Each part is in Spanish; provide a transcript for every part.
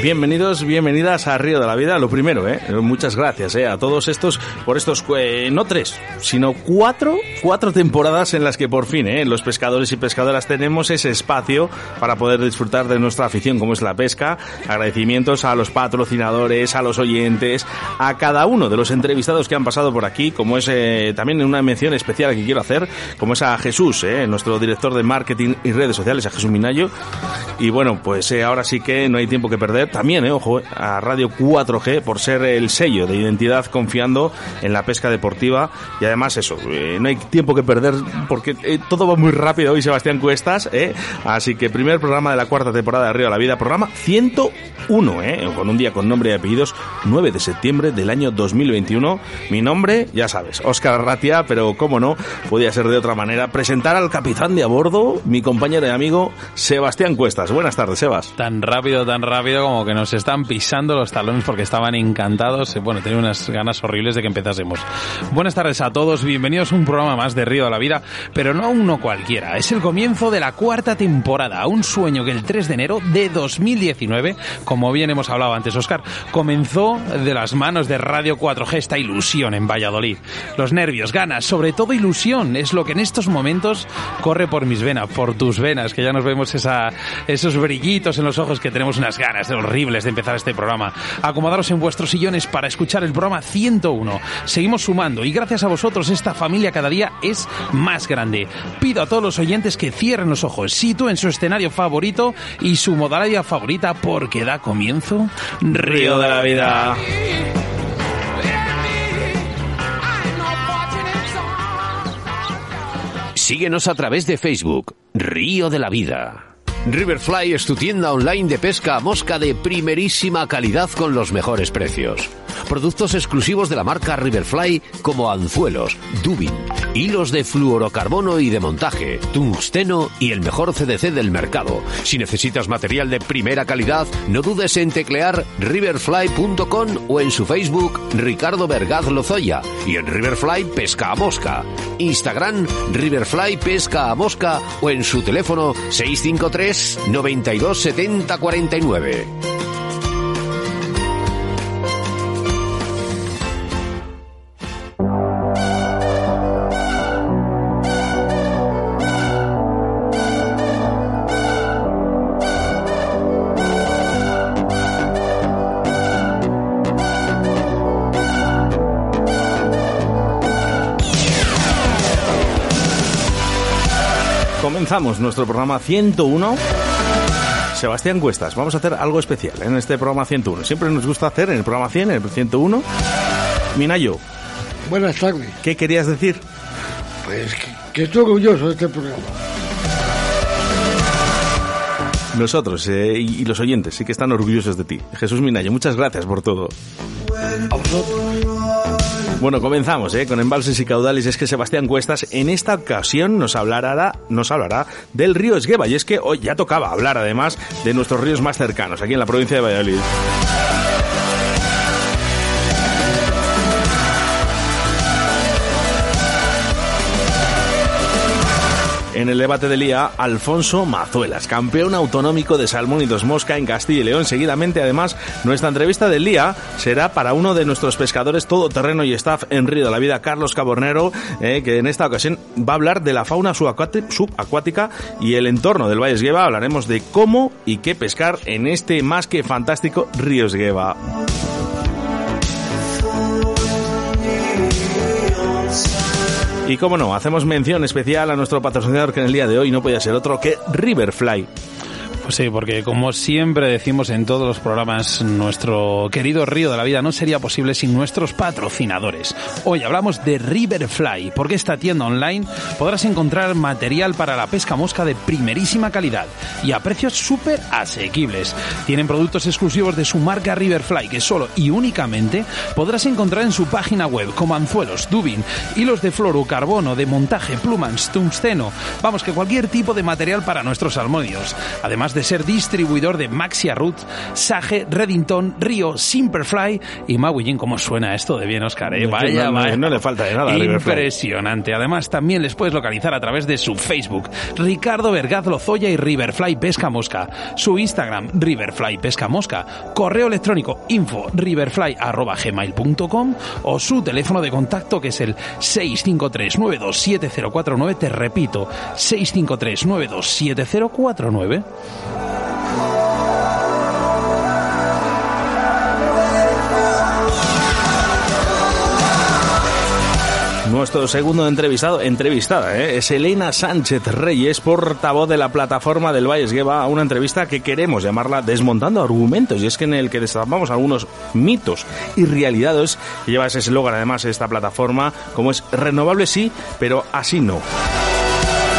Bienvenidos, bienvenidas a Río de la Vida. Lo primero, ¿eh? muchas gracias ¿eh? a todos estos por estos, eh, no tres, sino cuatro, cuatro temporadas en las que por fin ¿eh? los pescadores y pescadoras tenemos ese espacio para poder disfrutar de nuestra afición como es la pesca. Agradecimientos a los patrocinadores, a los oyentes, a cada uno de los entrevistados que han pasado por aquí, como es eh, también una mención especial que quiero hacer, como es a Jesús, ¿eh? nuestro director de marketing y redes sociales, a Jesús Minayo. Y bueno, pues eh, ahora sí que no hay tiempo que perder también, eh, ojo, a Radio 4G por ser el sello de identidad confiando en la pesca deportiva y además eso, eh, no hay tiempo que perder porque eh, todo va muy rápido hoy Sebastián Cuestas, eh, así que primer programa de la cuarta temporada de Río de la Vida, programa 101, eh, con un día con nombre y apellidos, 9 de septiembre del año 2021. Mi nombre, ya sabes, Óscar Ratia, pero cómo no, podía ser de otra manera, presentar al capitán de a bordo, mi compañero y amigo Sebastián Cuestas. Buenas tardes, Sebas. Tan rápido, tan rápido como que nos están pisando los talones porque estaban encantados. Bueno, tenía unas ganas horribles de que empezásemos. Buenas tardes a todos, bienvenidos a un programa más de Río de la Vida, pero no uno cualquiera. Es el comienzo de la cuarta temporada, un sueño que el 3 de enero de 2019, como bien hemos hablado antes, Oscar, comenzó de las manos de Radio 4G esta ilusión en Valladolid. Los nervios, ganas, sobre todo ilusión, es lo que en estos momentos corre por mis venas, por tus venas, que ya nos vemos esos brillitos en los ojos que tenemos unas ganas horribles de empezar este programa. Acomodaros en vuestros sillones para escuchar el programa 101. Seguimos sumando y gracias a vosotros esta familia cada día es más grande. Pido a todos los oyentes que cierren los ojos, sitúen su escenario favorito y su modalidad favorita porque da comienzo Río de la Vida. Síguenos a través de Facebook, Río de la Vida. Riverfly es tu tienda online de pesca a mosca de primerísima calidad con los mejores precios. Productos exclusivos de la marca Riverfly como anzuelos, dubin, hilos de fluorocarbono y de montaje, tungsteno y el mejor CDC del mercado. Si necesitas material de primera calidad, no dudes en teclear riverfly.com o en su Facebook Ricardo Vergaz Lozoya y en Riverfly Pesca a Mosca. Instagram Riverfly Pesca a Mosca o en su teléfono 653 92 70 49. Comenzamos nuestro programa 101. Sebastián Cuestas, vamos a hacer algo especial en este programa 101. Siempre nos gusta hacer en el programa 100, en el 101. Minayo, Buenas tardes. ¿qué querías decir? Pues que, que estoy orgulloso de este programa. Nosotros eh, y, y los oyentes sí que están orgullosos de ti. Jesús Minayo, muchas gracias por todo. A vosotros. Bueno, comenzamos ¿eh? con embalses y caudales. Es que Sebastián Cuestas en esta ocasión nos hablará, nos hablará del río Esgueva. Y es que hoy ya tocaba hablar además de nuestros ríos más cercanos, aquí en la provincia de Valladolid. En el debate del día, Alfonso Mazuelas, campeón autonómico de Salmón y Dos Mosca en Castilla y León. Seguidamente, además, nuestra entrevista del día será para uno de nuestros pescadores todoterreno y staff en Río de la Vida, Carlos Cabornero, eh, que en esta ocasión va a hablar de la fauna subacuáti- subacuática y el entorno del Valle Esgueva. Hablaremos de cómo y qué pescar en este más que fantástico Río Esgueva. Y como no, hacemos mención especial a nuestro patrocinador que en el día de hoy no podía ser otro que Riverfly. Pues sí, porque como siempre decimos en todos los programas, nuestro querido Río de la Vida no sería posible sin nuestros patrocinadores. Hoy hablamos de Riverfly, porque esta tienda online podrás encontrar material para la pesca mosca de primerísima calidad y a precios súper asequibles. Tienen productos exclusivos de su marca Riverfly que solo y únicamente podrás encontrar en su página web, como anzuelos, dubin, hilos de fluorocarbono, de montaje, plumas, tungsteno, vamos que cualquier tipo de material para nuestros salmónidos. Además de de ser distribuidor de Maxia Roots, Sage, Reddington, Río, Simperfly y Mawillin. ¿Cómo suena esto de bien, Oscar? eh? Vaya, no, no, vaya. no le falta de nada. Impresionante. Además, también les puedes localizar a través de su Facebook, Ricardo Vergaz Lozoya y Riverfly Pesca Mosca. Su Instagram, Riverfly Pesca Mosca. Correo electrónico, info riverfly.gmail.com o su teléfono de contacto que es el 653-927049. Te repito, 653-927049. Nuestro segundo entrevistado, entrevistada, ¿eh? es Elena Sánchez Reyes, portavoz de la plataforma del Valles Gueva, a una entrevista que queremos llamarla Desmontando Argumentos, y es que en el que destapamos algunos mitos y realidades, lleva ese eslogan además esta plataforma, como es renovable sí, pero así no.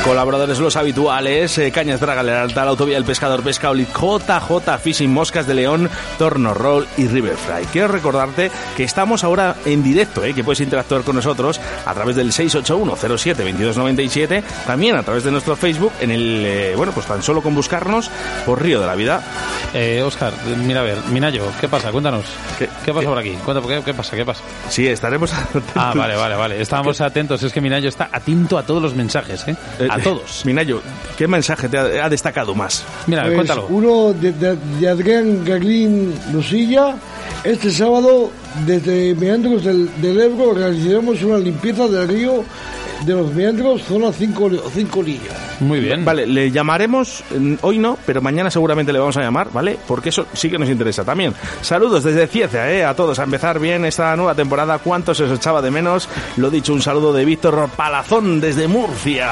Colaboradores los habituales, eh, Cañas Draga, Lealtad, Autovía El Pescador, Pescaoli, JJ Fishing, Moscas de León, Torno Roll y Riverfly. Quiero recordarte que estamos ahora en directo, eh, que puedes interactuar con nosotros a través del 681-07-2297, también a través de nuestro Facebook, en el, eh, bueno, pues tan solo con buscarnos por Río de la Vida. Eh, Oscar, mira a ver, Minayo, ¿qué pasa? Cuéntanos. ¿Qué- ¿Qué, pasa qué- por aquí? Cuenta, ¿qué, ¿Qué pasa? ¿Qué pasa? Sí, estaremos... Ah, vale, vale, vale. Estábamos atentos. Es que Minayo está atento a todos los mensajes, ¿eh? A Eh, todos. Minayo, ¿qué mensaje te ha, ha destacado más? Mira, Pues, cuéntalo. Uno de, de- de Adrián Gaglín Lucilla. Este sábado, desde Meandros del, del Ebro, realizaremos una limpieza del río de los Meandros, zona 5 cinco líneas. Muy bien. Vale, le llamaremos, mm, hoy no, pero mañana seguramente le vamos a llamar, ¿vale? Porque eso sí que nos interesa también. Saludos desde Cieza, ¿eh? A todos, a empezar bien esta nueva temporada. ¿Cuánto se os echaba de menos? Lo dicho, un saludo de Víctor Palazón desde Murcia.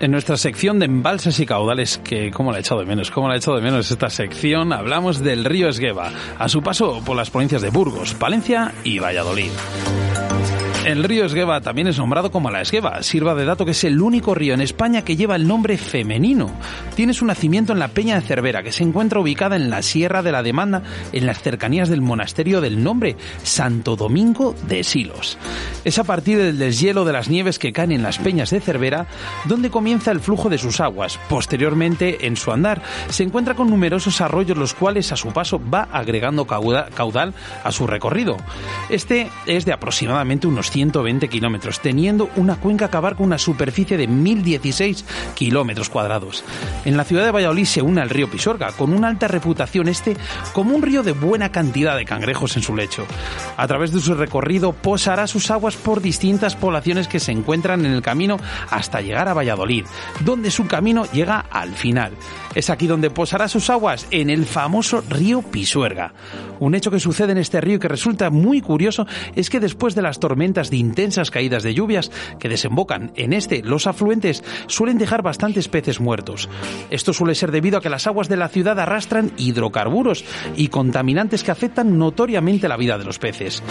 En nuestra sección de embalses y caudales, que cómo la he echado de menos, cómo la he echado de menos esta sección, hablamos del río Esgueva, a su paso por las provincias de Burgos, Palencia y Valladolid. El río Esgueva también es nombrado como la Esgueva. Sirva de dato que es el único río en España que lleva el nombre femenino. Tiene su nacimiento en la Peña de Cervera, que se encuentra ubicada en la Sierra de la Demanda, en las cercanías del monasterio del nombre Santo Domingo de Silos. Es a partir del deshielo de las nieves que caen en las peñas de Cervera donde comienza el flujo de sus aguas. Posteriormente, en su andar, se encuentra con numerosos arroyos los cuales a su paso va agregando cauda- caudal a su recorrido. Este es de aproximadamente unos 120 kilómetros, teniendo una cuenca que abarca una superficie de 1016 kilómetros cuadrados. En la ciudad de Valladolid se une al río Pisuerga, con una alta reputación este como un río de buena cantidad de cangrejos en su lecho. A través de su recorrido posará sus aguas por distintas poblaciones que se encuentran en el camino hasta llegar a Valladolid, donde su camino llega al final. Es aquí donde posará sus aguas, en el famoso río Pisuerga. Un hecho que sucede en este río y que resulta muy curioso es que después de las tormentas de intensas caídas de lluvias que desembocan en este, los afluentes suelen dejar bastantes peces muertos. Esto suele ser debido a que las aguas de la ciudad arrastran hidrocarburos y contaminantes que afectan notoriamente la vida de los peces.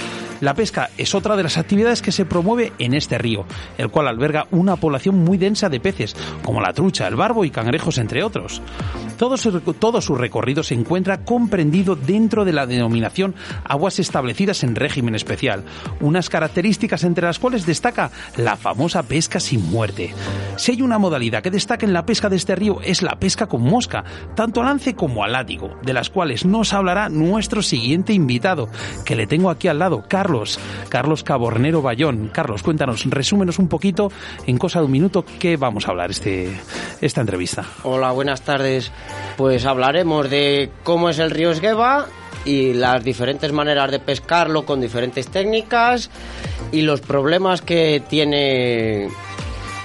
La pesca es otra de las actividades que se promueve en este río, el cual alberga una población muy densa de peces, como la trucha, el barbo y cangrejos, entre otros. Todo su, todo su recorrido se encuentra comprendido dentro de la denominación aguas establecidas en régimen especial, unas características entre las cuales destaca la famosa pesca sin muerte. Si hay una modalidad que destaca en la pesca de este río es la pesca con mosca, tanto a lance como a látigo, de las cuales nos hablará nuestro siguiente invitado, que le tengo aquí al lado, Carlos, Carlos Cabornero Bayón. Carlos, cuéntanos, resúmenos un poquito en cosa de un minuto qué vamos a hablar este, esta entrevista. Hola, buenas tardes. Pues hablaremos de cómo es el río Esgueva y las diferentes maneras de pescarlo con diferentes técnicas y los problemas que tiene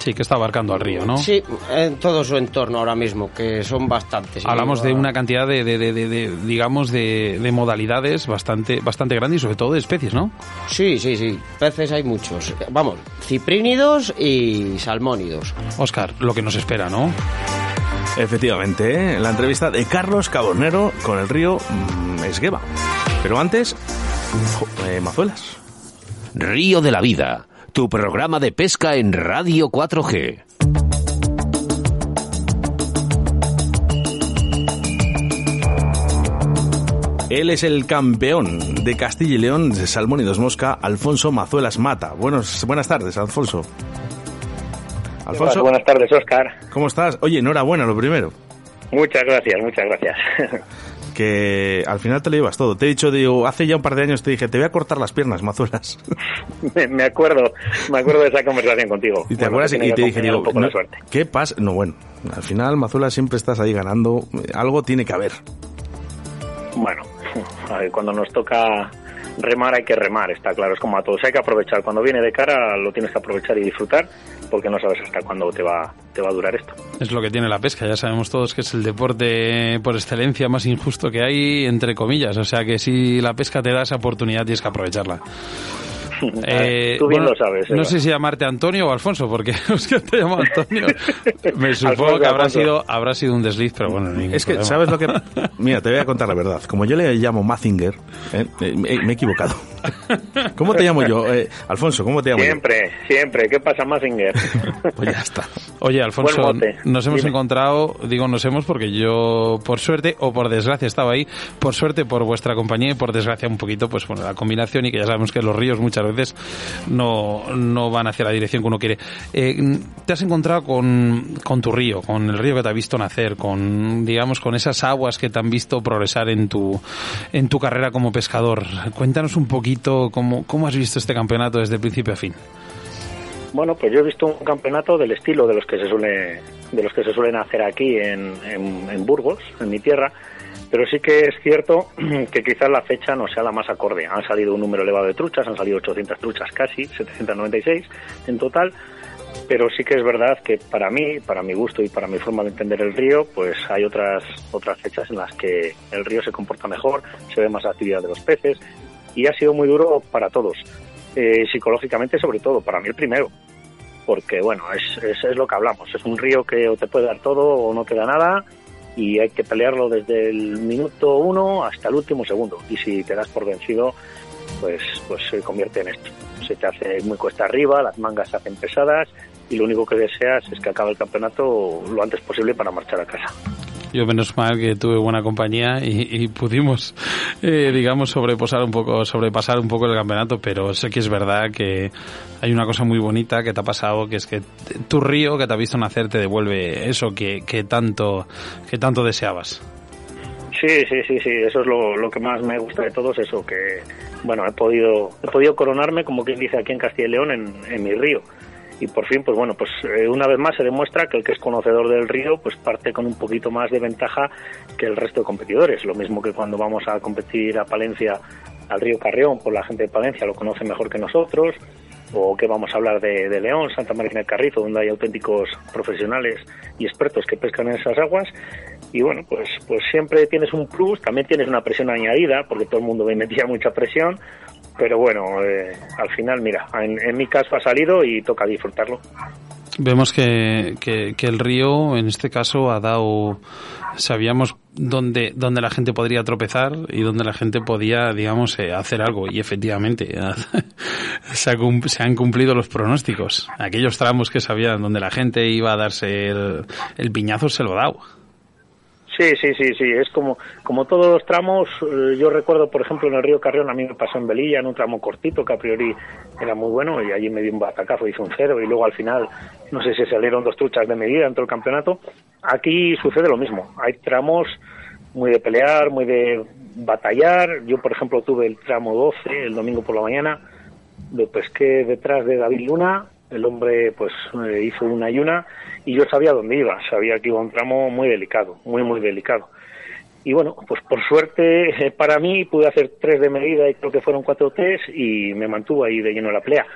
Sí, que está abarcando al río, ¿no? Sí, en todo su entorno ahora mismo, que son bastantes. Hablamos de una cantidad de, de, de, de digamos, de, modalidades bastante, bastante grande y sobre todo de especies, ¿no? Sí, sí, sí. Peces hay muchos. Vamos, ciprínidos y salmónidos. Oscar, lo que nos espera, ¿no? Efectivamente, ¿eh? la entrevista de Carlos Cabonero con el río Esgueva. Pero antes, eh, Mazuelas. Río de la Vida, tu programa de pesca en Radio 4G. Él es el campeón de Castilla y León de Salmón y Dos Mosca, Alfonso Mazuelas Mata. Buenos, buenas tardes, Alfonso. Alfonso. Buenas tardes, Oscar. ¿Cómo estás? Oye, enhorabuena, lo primero. Muchas gracias, muchas gracias. que al final te lo llevas todo. Te he dicho, digo, hace ya un par de años te dije, te voy a cortar las piernas, Mazuelas. me, acuerdo, me acuerdo de esa conversación contigo. Y te acuerdas y te dije, digo, ¿qué pasa? No, bueno, al final, Mazuelas, siempre estás ahí ganando. Algo tiene que haber. Bueno, cuando nos toca remar hay que remar, está claro, es como a todos, hay que aprovechar, cuando viene de cara lo tienes que aprovechar y disfrutar porque no sabes hasta cuándo te va, te va a durar esto. Es lo que tiene la pesca, ya sabemos todos que es el deporte por excelencia más injusto que hay, entre comillas, o sea que si la pesca te da esa oportunidad tienes que aprovecharla. Eh, Tú bien lo sabes. No sé si llamarte Antonio o Alfonso, porque es que te llamo Antonio. Me supongo que habrá sido, habrá sido un desliz, pero bueno. Es que, ¿sabes lo que.? Mira, te voy a contar la verdad. Como yo le llamo Mazinger, eh, me, he equivocado. ¿Cómo te llamo yo? Eh, Alfonso, ¿cómo te llamo Siempre, siempre. ¿Qué pasa, Mazinger? pues ya está. Oye, Alfonso, nos hemos encontrado, digo nos hemos porque yo, por suerte o por desgracia, estaba ahí. Por suerte, por vuestra compañía y por desgracia, un poquito, pues bueno, la combinación y que ya sabemos que los ríos muchas veces no, no van hacia la dirección que uno quiere. Eh, te has encontrado con, con tu río, con el río que te ha visto nacer, con, digamos, con esas aguas que te han visto progresar en tu, en tu carrera como pescador. Cuéntanos un poquito cómo, cómo has visto este campeonato desde principio a fin. Bueno, pues yo he visto un campeonato del estilo de los que se suele, de los que se suelen hacer aquí en, en Burgos, en mi tierra, pero sí que es cierto que quizás la fecha no sea la más acorde. Han salido un número elevado de truchas, han salido 800 truchas casi, 796 en total, pero sí que es verdad que para mí, para mi gusto y para mi forma de entender el río, pues hay otras otras fechas en las que el río se comporta mejor, se ve más actividad de los peces y ha sido muy duro para todos, eh, psicológicamente sobre todo, para mí el primero, porque bueno, es, es, es lo que hablamos, es un río que o te puede dar todo o no te da nada y hay que pelearlo desde el minuto uno hasta el último segundo. Y si te das por vencido, pues, pues se convierte en esto. Se te hace muy cuesta arriba, las mangas se hacen pesadas y lo único que deseas es que acabe el campeonato lo antes posible para marchar a casa. Yo menos mal que tuve buena compañía y, pudimos, eh, digamos, sobrepasar un poco, sobrepasar un poco el campeonato, pero sé que es verdad que hay una cosa muy bonita que te ha pasado, que es que tu río que te ha visto nacer te devuelve eso que, que tanto, que tanto deseabas. Sí, sí, sí, sí, eso es lo, lo, que más me gusta de todo, es eso, que, bueno, he podido, he podido coronarme, como quien dice aquí en Castilla y León, en, en mi río y por fin, pues bueno, pues eh, una vez más se demuestra que el que es conocedor del río, pues parte con un poquito más de ventaja que el resto de competidores. Lo mismo que cuando vamos a competir a Palencia, al río Carrión, pues la gente de Palencia lo conoce mejor que nosotros, o que vamos a hablar de, León, Santa María del Carrizo, donde hay auténticos profesionales y expertos que pescan en esas aguas. Y bueno, pues, pues siempre tienes un plus, también tienes una presión añadida, porque todo el mundo me metía mucha presión, pero bueno, eh, al final, mira, en, mi caso ha salido y toca disfrutarlo. Vemos que, que, el río, en este caso, ha dado, sabíamos dónde, dónde la gente podría tropezar y dónde la gente podía, digamos, eh, hacer algo. Y efectivamente, se, han cumplido los pronósticos. Aquellos tramos que sabían donde la gente iba a darse el, el piñazo se lo ha dado. Sí, sí, sí, sí, es como, como todos los tramos, eh, yo recuerdo, por ejemplo, en el río Carrión, a mí me pasó en Velilla, en un tramo cortito, que a priori era muy bueno, y allí me dio un batacazo, hizo un cero, y luego al final, no sé si salieron dos truchas de medida dentro del campeonato. Aquí sucede lo mismo, hay tramos muy de pelear, muy de batallar, yo, por ejemplo, tuve el tramo 12, el domingo por la mañana, lo pesqué detrás de David Luna, el hombre pues eh, hizo una y una, y yo sabía dónde iba, sabía que iba un tramo muy delicado, muy, muy delicado. Y bueno, pues por suerte eh, para mí pude hacer tres de medida y creo que fueron cuatro test y me mantuvo ahí de lleno la pelea.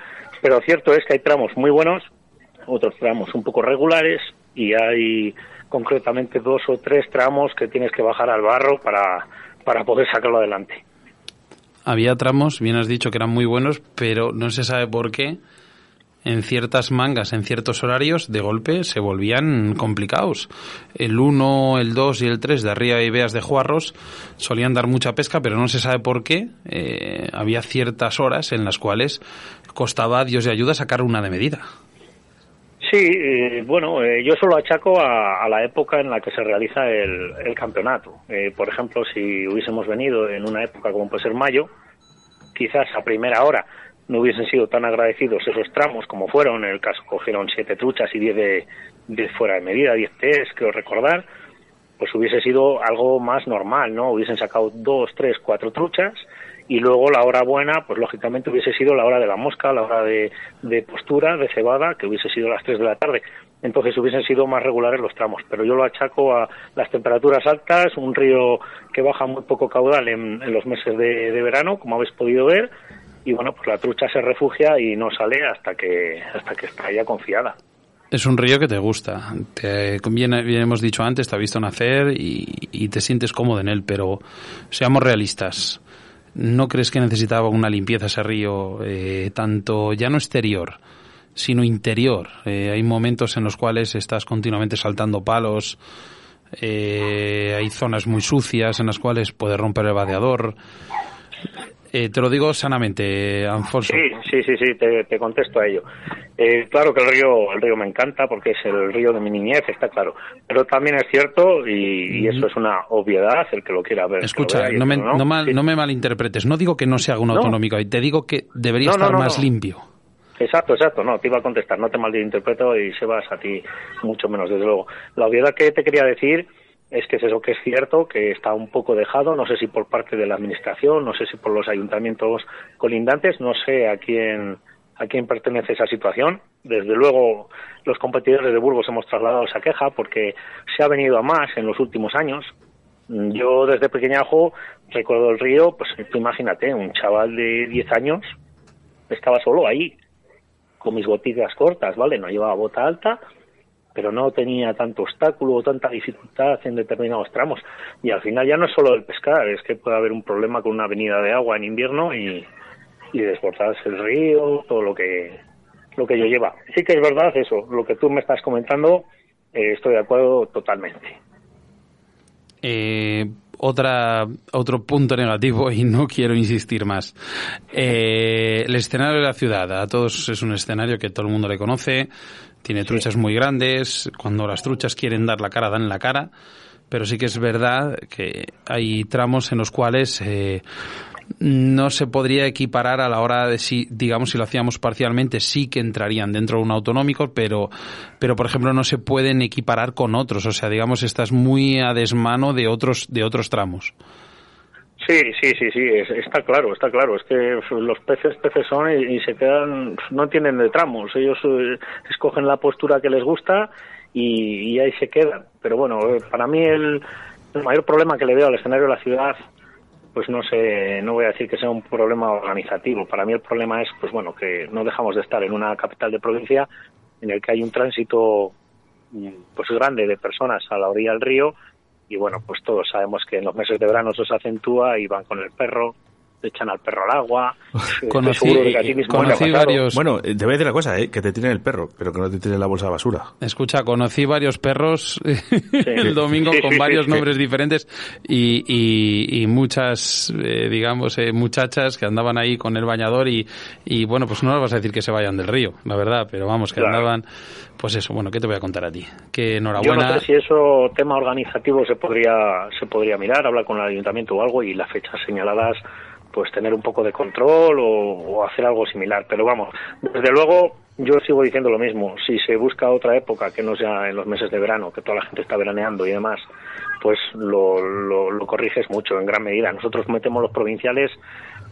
Pero cierto es que hay tramos muy buenos otros tramos un poco regulares y hay concretamente dos o tres tramos que tienes que bajar al barro para, para poder sacarlo adelante. Había tramos, bien has dicho que eran muy buenos, pero no se sabe por qué en ciertas mangas, en ciertos horarios, de golpe se volvían complicados. El 1, el 2 y el 3 de arriba y veas de Juarros solían dar mucha pesca, pero no se sabe por qué. Eh, había ciertas horas en las cuales costaba a Dios de ayuda sacar una de medida. Sí, eh, bueno, eh, yo solo achaco a, la época en la que se realiza el, el campeonato. Eh, por ejemplo, si hubiésemos venido en una época como puede ser mayo, quizás a primera hora no hubiesen sido tan agradecidos esos tramos como fueron. En el caso cogieron siete truchas y diez de, fuera de medida, diez test, creo recordar. Pues hubiese sido algo más normal, ¿no? Hubiesen sacado dos, tres, cuatro truchas y luego la hora buena, pues lógicamente hubiese sido la hora de la mosca, la hora de, postura, de cebada, que hubiese sido las 3 de la tarde. Entonces hubiesen sido más regulares los tramos, pero yo lo achaco a las temperaturas altas, un río que baja muy poco caudal en, los meses de, verano, como habéis podido ver, y bueno, pues la trucha se refugia y no sale hasta que, hasta que está ya confiada. Es un río que te gusta. Te, bien, hemos dicho antes, te ha visto nacer y, y, te sientes cómodo en él, pero seamos realistas. ¿No crees que necesitaba una limpieza ese río, eh, tanto ya no exterior, sino interior? Eh, hay momentos en los cuales estás continuamente saltando palos, eh, hay zonas muy sucias en las cuales puede romper el vadeador. Eh, te lo digo sanamente, Alfonso. Sí, sí, sí, sí te, contesto a ello. Eh, claro que el río, el río me encanta porque es el río de mi niñez, está claro. Pero también es cierto, y, eso es una obviedad, el que lo quiera ver. Escucha, no, me, no, me malinterpretes. No digo que no se haga un autonómico, te digo que debería estar más limpio. Exacto, exacto, no, te iba a contestar, no te malinterpreto y se vas a ti mucho menos, desde luego. La obviedad que te quería decir es que es eso que es cierto, que está un poco dejado, no sé si por parte de la administración, no sé si por los ayuntamientos colindantes, no sé a quién a quién pertenece esa situación. Desde luego, los competidores de Burgos hemos trasladado esa queja porque se ha venido a más en los últimos años. Yo desde pequeñajo recuerdo el río, pues imagínate, un chaval de 10 años estaba solo ahí, con mis botillas cortas, ¿vale? No llevaba bota alta, pero no tenía tanto obstáculo o tanta dificultad en determinados tramos. Y al final ya no es solo el pescar, es que puede haber un problema con una avenida de agua en invierno y, y desbordarse el río, todo lo que, lo que ello lleva. Sí que es verdad eso, lo que tú me estás comentando, eh, estoy de acuerdo totalmente. Eh, otra, otro punto negativo y no quiero insistir más. Eh, el escenario de la ciudad, a todos es un escenario que todo el mundo le conoce, tiene truchas muy grandes, cuando las truchas quieren dar la cara, dan la cara, pero sí que es verdad que hay tramos en los cuales eh, no se podría equiparar a la hora de si, digamos, si lo hacíamos parcialmente, sí que entrarían dentro de un autonómico, pero, pero por ejemplo no se pueden equiparar con otros, o sea, digamos, estás muy a desmano de otros, de otros tramos. Sí, sí, sí, sí, está claro, está claro. Es que los peces, peces son y, se quedan, no entienden de tramos. Ellos eh, escogen la postura que les gusta y, ahí se quedan. Pero bueno, eh, para mí el, mayor problema que le veo al escenario de la ciudad, pues no sé, no voy a decir que sea un problema organizativo. Para mí el problema es, pues bueno, que no dejamos de estar en una capital de provincia en el que hay un tránsito pues grande de personas a la orilla del río y bueno, pues todos sabemos que en los meses de verano eso se acentúa y van con el perro, echan al perro al agua. conocí, varios. Bueno, te voy a decir una cosa, ¿eh? que te tiren el perro, pero que no te tiren la bolsa de basura. Escucha, conocí varios perros el domingo con varios nombres diferentes y, y, muchas, eh, digamos, eh, muchachas que andaban ahí con el bañador y, y bueno, pues no les vas a decir que se vayan del río, la verdad, pero vamos, que andaban. Pues eso, bueno, ¿qué te voy a contar a ti? Que enhorabuena. Yo no sé si eso tema organizativo se podría se podría mirar, hablar con el ayuntamiento o algo y las fechas señaladas pues tener un poco de control o, hacer algo similar. Pero vamos, desde luego yo sigo diciendo lo mismo. Si se busca otra época que no sea en los meses de verano, que toda la gente está veraneando y demás, pues lo, lo, corriges mucho en gran medida. Nosotros metemos los provinciales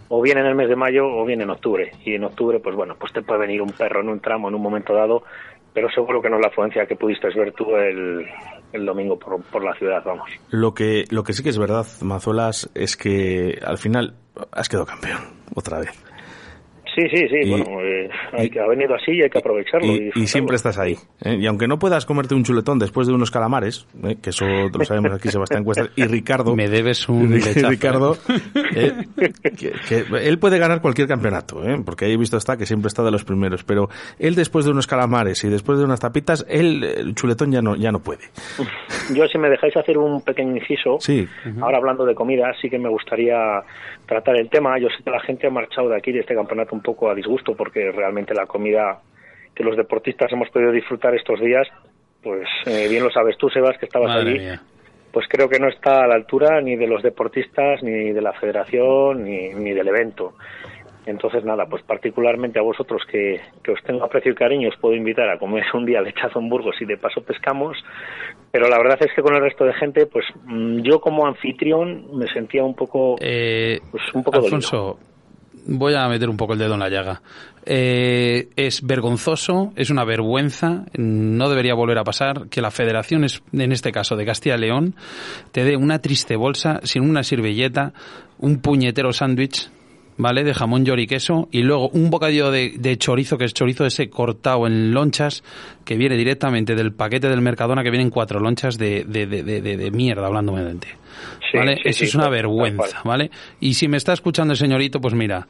o bien en el mes de mayo o bien en octubre. Y en octubre, pues bueno, pues te puede venir un perro en un tramo en un momento dado, pero seguro que no es la afluencia que pudiste ver tú el, el domingo por, por, la ciudad, vamos. Lo que, lo que sí que es verdad, Mazuelas, es que al final has quedado campeón, otra vez. Sí, sí, sí, bueno, eh, hay que, ha venido así y hay que aprovecharlo. Y, y siempre estás ahí. ¿eh? Y aunque no puedas comerte un chuletón después de unos calamares, ¿eh? que eso lo sabemos aquí Sebastián Cuesta y Ricardo. Me debes un lechazo. Ricardo, eh, que, que él puede ganar cualquier campeonato, ¿eh? porque ahí he visto está que siempre está de los primeros, pero él después de unos calamares y después de unas tapitas, él el chuletón ya no ya no puede. Yo si me dejáis hacer un pequeño inciso, Sí. ahora hablando de comida, sí que me gustaría tratar el tema. Yo sé que la gente ha marchado de aquí, de este campeonato, un poco a disgusto, porque realmente la comida que los deportistas hemos podido disfrutar estos días, pues eh, bien lo sabes tú, Sebas, que estabas Madre allí, mía. pues creo que no está a la altura ni de los deportistas, ni de la federación, ni, ni del evento. Entonces, nada, pues particularmente a vosotros que, que os tengo aprecio y cariño, os puedo invitar a comer un día lechazo en Burgos y de paso pescamos. Pero la verdad es que con el resto de gente, pues mm, yo como anfitrión me sentía un poco, Eh, pues un poco dolido. Voy a meter un poco el dedo en la llaga. Eh, es vergonzoso, es una vergüenza, no debería volver a pasar que la federación, en este caso de Castilla y León, te dé una triste bolsa sin una sirvilleta, un puñetero sándwich, ¿vale? De jamón, york y queso, y luego un bocadillo de, de chorizo, que es chorizo ese cortado en lonchas, que viene directamente del paquete del Mercadona, que vienen cuatro lonchas de, de, de, de, de- de mierda, hablando. Sí, ¿Vale? sí, Eso sí, es una vergüenza. ¿vale? Y si me está escuchando el señorito, pues mira,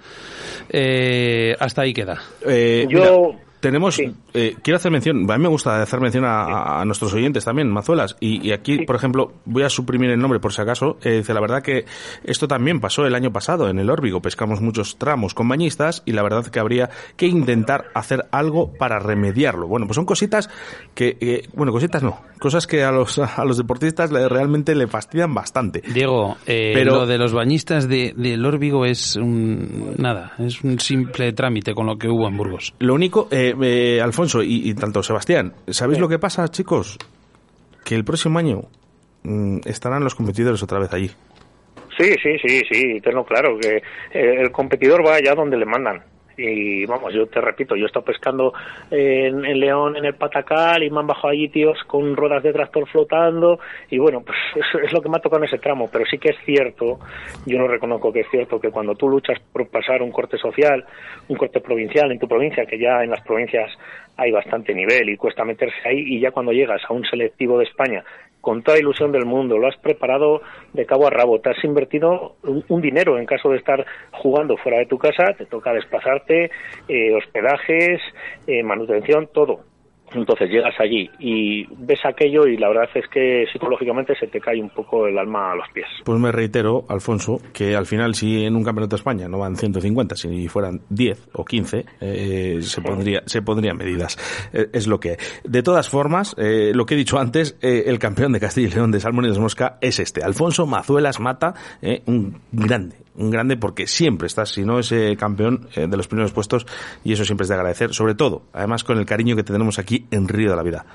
eh, hasta ahí queda. Eh, Yo- mira, tenemos, sí. eh, quiero hacer mención, a mí me gusta hacer mención a, a nuestros oyentes también, Mazuelas, y, y aquí, por ejemplo, voy a suprimir el nombre por si acaso, eh, dice, la verdad que esto también pasó el año pasado en el Órbigo, pescamos muchos tramos con bañistas y la verdad que habría que intentar hacer algo para remediarlo. Bueno, pues son cositas que, eh, bueno, cositas no, cosas que a los, a los deportistas le- realmente le fastidian bastante. Diego, eh, Pero- lo de los bañistas de, del Órbigo es un, nada, es un simple trámite con lo que hubo en Burgos. Lo único, eh, eh, Alfonso y, y tanto Sebastián, ¿sabéis lo que pasa, chicos? Que el próximo año mm, estarán los competidores otra vez allí. Sí, sí, sí, sí, tenlo claro, que eh, el competidor va allá donde le mandan. Y vamos, yo te repito, yo he estado pescando en, León, en el Patacal, y me han bajado allí tíos con ruedas de tractor flotando, y bueno, pues es, es lo que me ha tocado en ese tramo, pero sí que es cierto, yo no reconozco que es cierto, que cuando tú luchas por pasar un corte social, un corte provincial en tu provincia, que ya en las provincias hay bastante nivel y cuesta meterse ahí, y ya cuando llegas a un selectivo de España, con toda ilusión del mundo, lo has preparado de cabo a rabo, te has invertido un, dinero en caso de estar jugando fuera de tu casa, te toca desplazarte, eh, hospedajes, eh, manutención, todo. Entonces llegas allí y ves aquello y la verdad es que psicológicamente se te cae un poco el alma a los pies. Pues me reitero, Alfonso, que al final si en un campeonato de España no van 150, si fueran 10 o 15, eh, se pondría se pondrían medidas. Eh, es lo que. De todas formas, eh, lo que he dicho antes, eh, el campeón de Castilla y León de Salmón y de Mosca es este, Alfonso Mazuelas Mata, eh, un grande, grande porque siempre estás, si no es eh, campeón eh, de los primeros puestos y eso siempre es de agradecer, sobre todo, además con el cariño que te tenemos aquí en Río de la Vida.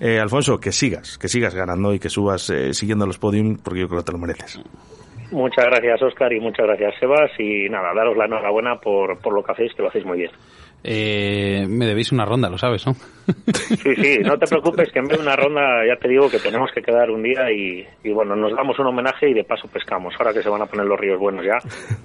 Eh, Alfonso, que sigas, que sigas ganando y que subas eh, siguiendo los podium porque yo creo que te lo mereces. Muchas gracias Oscar y muchas gracias Sebas y nada, daros la enhorabuena por, por lo que hacéis, que lo hacéis muy bien. Eh, me debéis una ronda, lo sabes, ¿no? Sí, sí, no te preocupes que en vez de una ronda ya te digo que tenemos que quedar un día y, y bueno, nos damos un homenaje y de paso pescamos. Ahora que se van a poner los ríos buenos ya,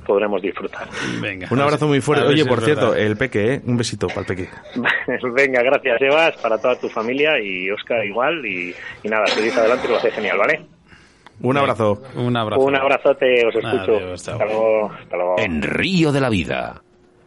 podremos disfrutar. Venga. Un abrazo muy fuerte. Oye, por cierto, verdad. el Peque, ¿eh? Un besito para el Peque. Venga, gracias Sebas, para toda tu familia y Oscar igual y, y nada, seguís adelante que lo hacéis genial, ¿vale? Un abrazo. Un abrazo. Un abrazote, os escucho. Adiós, hasta luego, hasta luego. En Río de la Vida,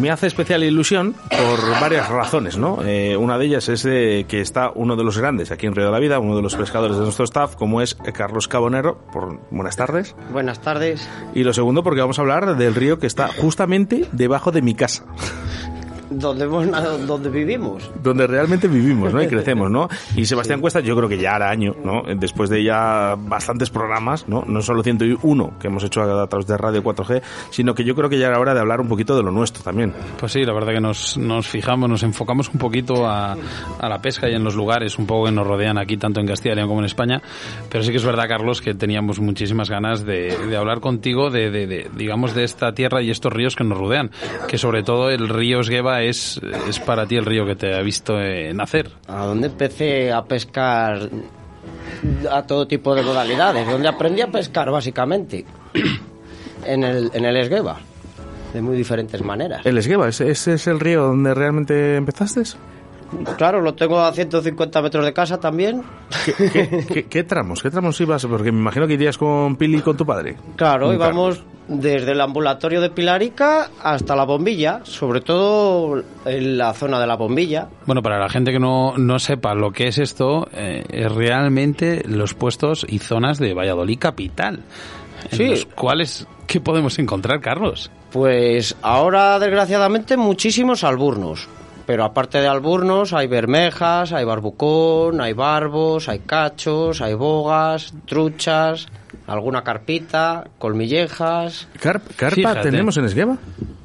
Me hace especial ilusión por varias razones, ¿no? Eh, una de ellas es de que está uno de los grandes aquí en Río de la Vida, uno de los pescadores de nuestro staff, como es Carlos Cabonero. Por, buenas tardes. Buenas tardes. Y lo segundo, porque vamos a hablar del río que está justamente debajo de mi casa. Donde, hemos, donde vivimos. donde realmente vivimos, ¿no? Y crecemos, ¿no? Y Sebastián Cuesta, yo creo que ya hará año, ¿no? Después de ya bastantes programas, ¿no? No solo 101 que hemos hecho a través de Radio 4G, sino que yo creo que ya era hora de hablar un poquito de lo nuestro también. Pues sí, la verdad que nos, nos fijamos, nos enfocamos un poquito a, a la pesca y en los lugares un poco que nos rodean aquí, tanto en Castilla y León como en España. Pero sí que es verdad, Carlos, que teníamos muchísimas ganas de, de hablar contigo de, de- de, digamos, de esta tierra y estos ríos que nos rodean. Que sobre todo el río Esgueva es, es para ti el río que te ha visto eh, nacer. A donde empecé a pescar a todo tipo de modalidades, donde aprendí a pescar básicamente. En el, en el Esgueva, de muy diferentes maneras. El Esgueva, ¿ese, ese es el río donde realmente empezaste? Claro, lo tengo a 150 metros de casa también. ¿Qué, qué- qué- qué tramos? ¿Qué tramos ibas? Porque me imagino que irías con Pili y con tu padre. Claro, íbamos desde el ambulatorio de Pilarica hasta la bombilla, sobre todo en la zona de la bombilla. Bueno, para la gente que no, no sepa lo que es esto, eh, es realmente los puestos y zonas de Valladolid capital. En Sí. los cuales, ¿qué podemos encontrar, Carlos? Pues ahora, desgraciadamente, muchísimos alburnos. Pero aparte de alburnos, hay bermejas, hay barbucón, hay barbos, hay cachos, hay bogas, truchas, alguna carpita, colmillejas. Carp- ¿Carpa Fíjate. tenemos en Esgueva?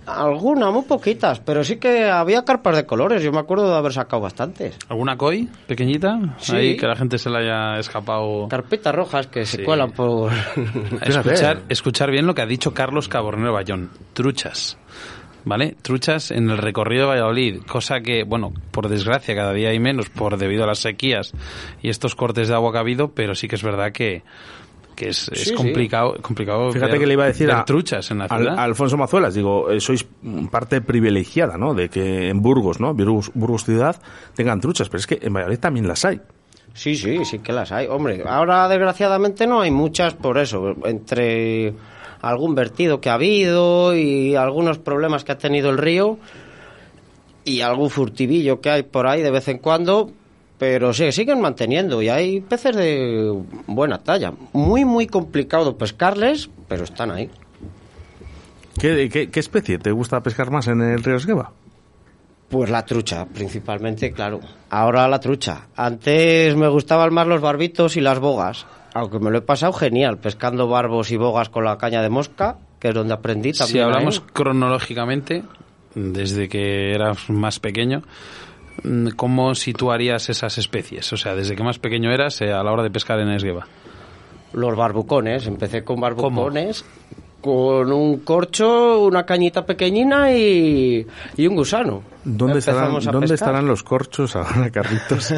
Algunas, muy poquitas, pero sí que había carpas de colores. Yo me acuerdo de haber sacado bastantes. ¿Alguna koi pequeñita? Sí. Ahí que la gente se le haya escapado. Carpitas rojas que se Sí. cuelan por... Escuchar, escuchar bien lo que ha dicho Carlos Cabornero Bayón. Truchas. ¿Vale? Truchas en el recorrido de Valladolid, cosa que, bueno, por desgracia cada día hay menos por debido a las sequías y estos cortes de agua que ha habido, pero sí que es verdad que, que es, es sí. complicado, complicado Fíjate ver- que le iba a decir a, truchas en la al- ciudad. a Alfonso Mazuelas, digo, eh, sois parte privilegiada, ¿no? De que en Burgos, ¿no? Burgos, Burgos ciudad tengan truchas, pero es que en Valladolid también las hay. Sí, sí, sí que las hay. Hombre, ahora desgraciadamente no hay muchas por eso. Entre algún vertido que ha habido y algunos problemas que ha tenido el río y algún furtivillo que hay por ahí de vez en cuando, pero se siguen manteniendo y hay peces de buena talla. Muy, muy complicado pescarles, pero están ahí. ¿Qué, qué, qué especie te gusta pescar más en el río Esgueva? Pues la trucha, principalmente, claro. Ahora la trucha. Antes me gustaban más los barbitos y las bogas. Aunque me lo he pasado genial, pescando barbos y bogas con la caña de mosca, que es donde aprendí también. Si hablamos ahí. cronológicamente, desde que eras más pequeño, ¿cómo situarías esas especies? O sea, desde que más pequeño eras eh, a la hora de pescar en Esgueva. Los barbucones. Empecé con barbucones, con un corcho, una cañita pequeñina y, y un gusano. ¿Dónde, estarán, ¿dónde estarán los corchos ahora, Carlitos?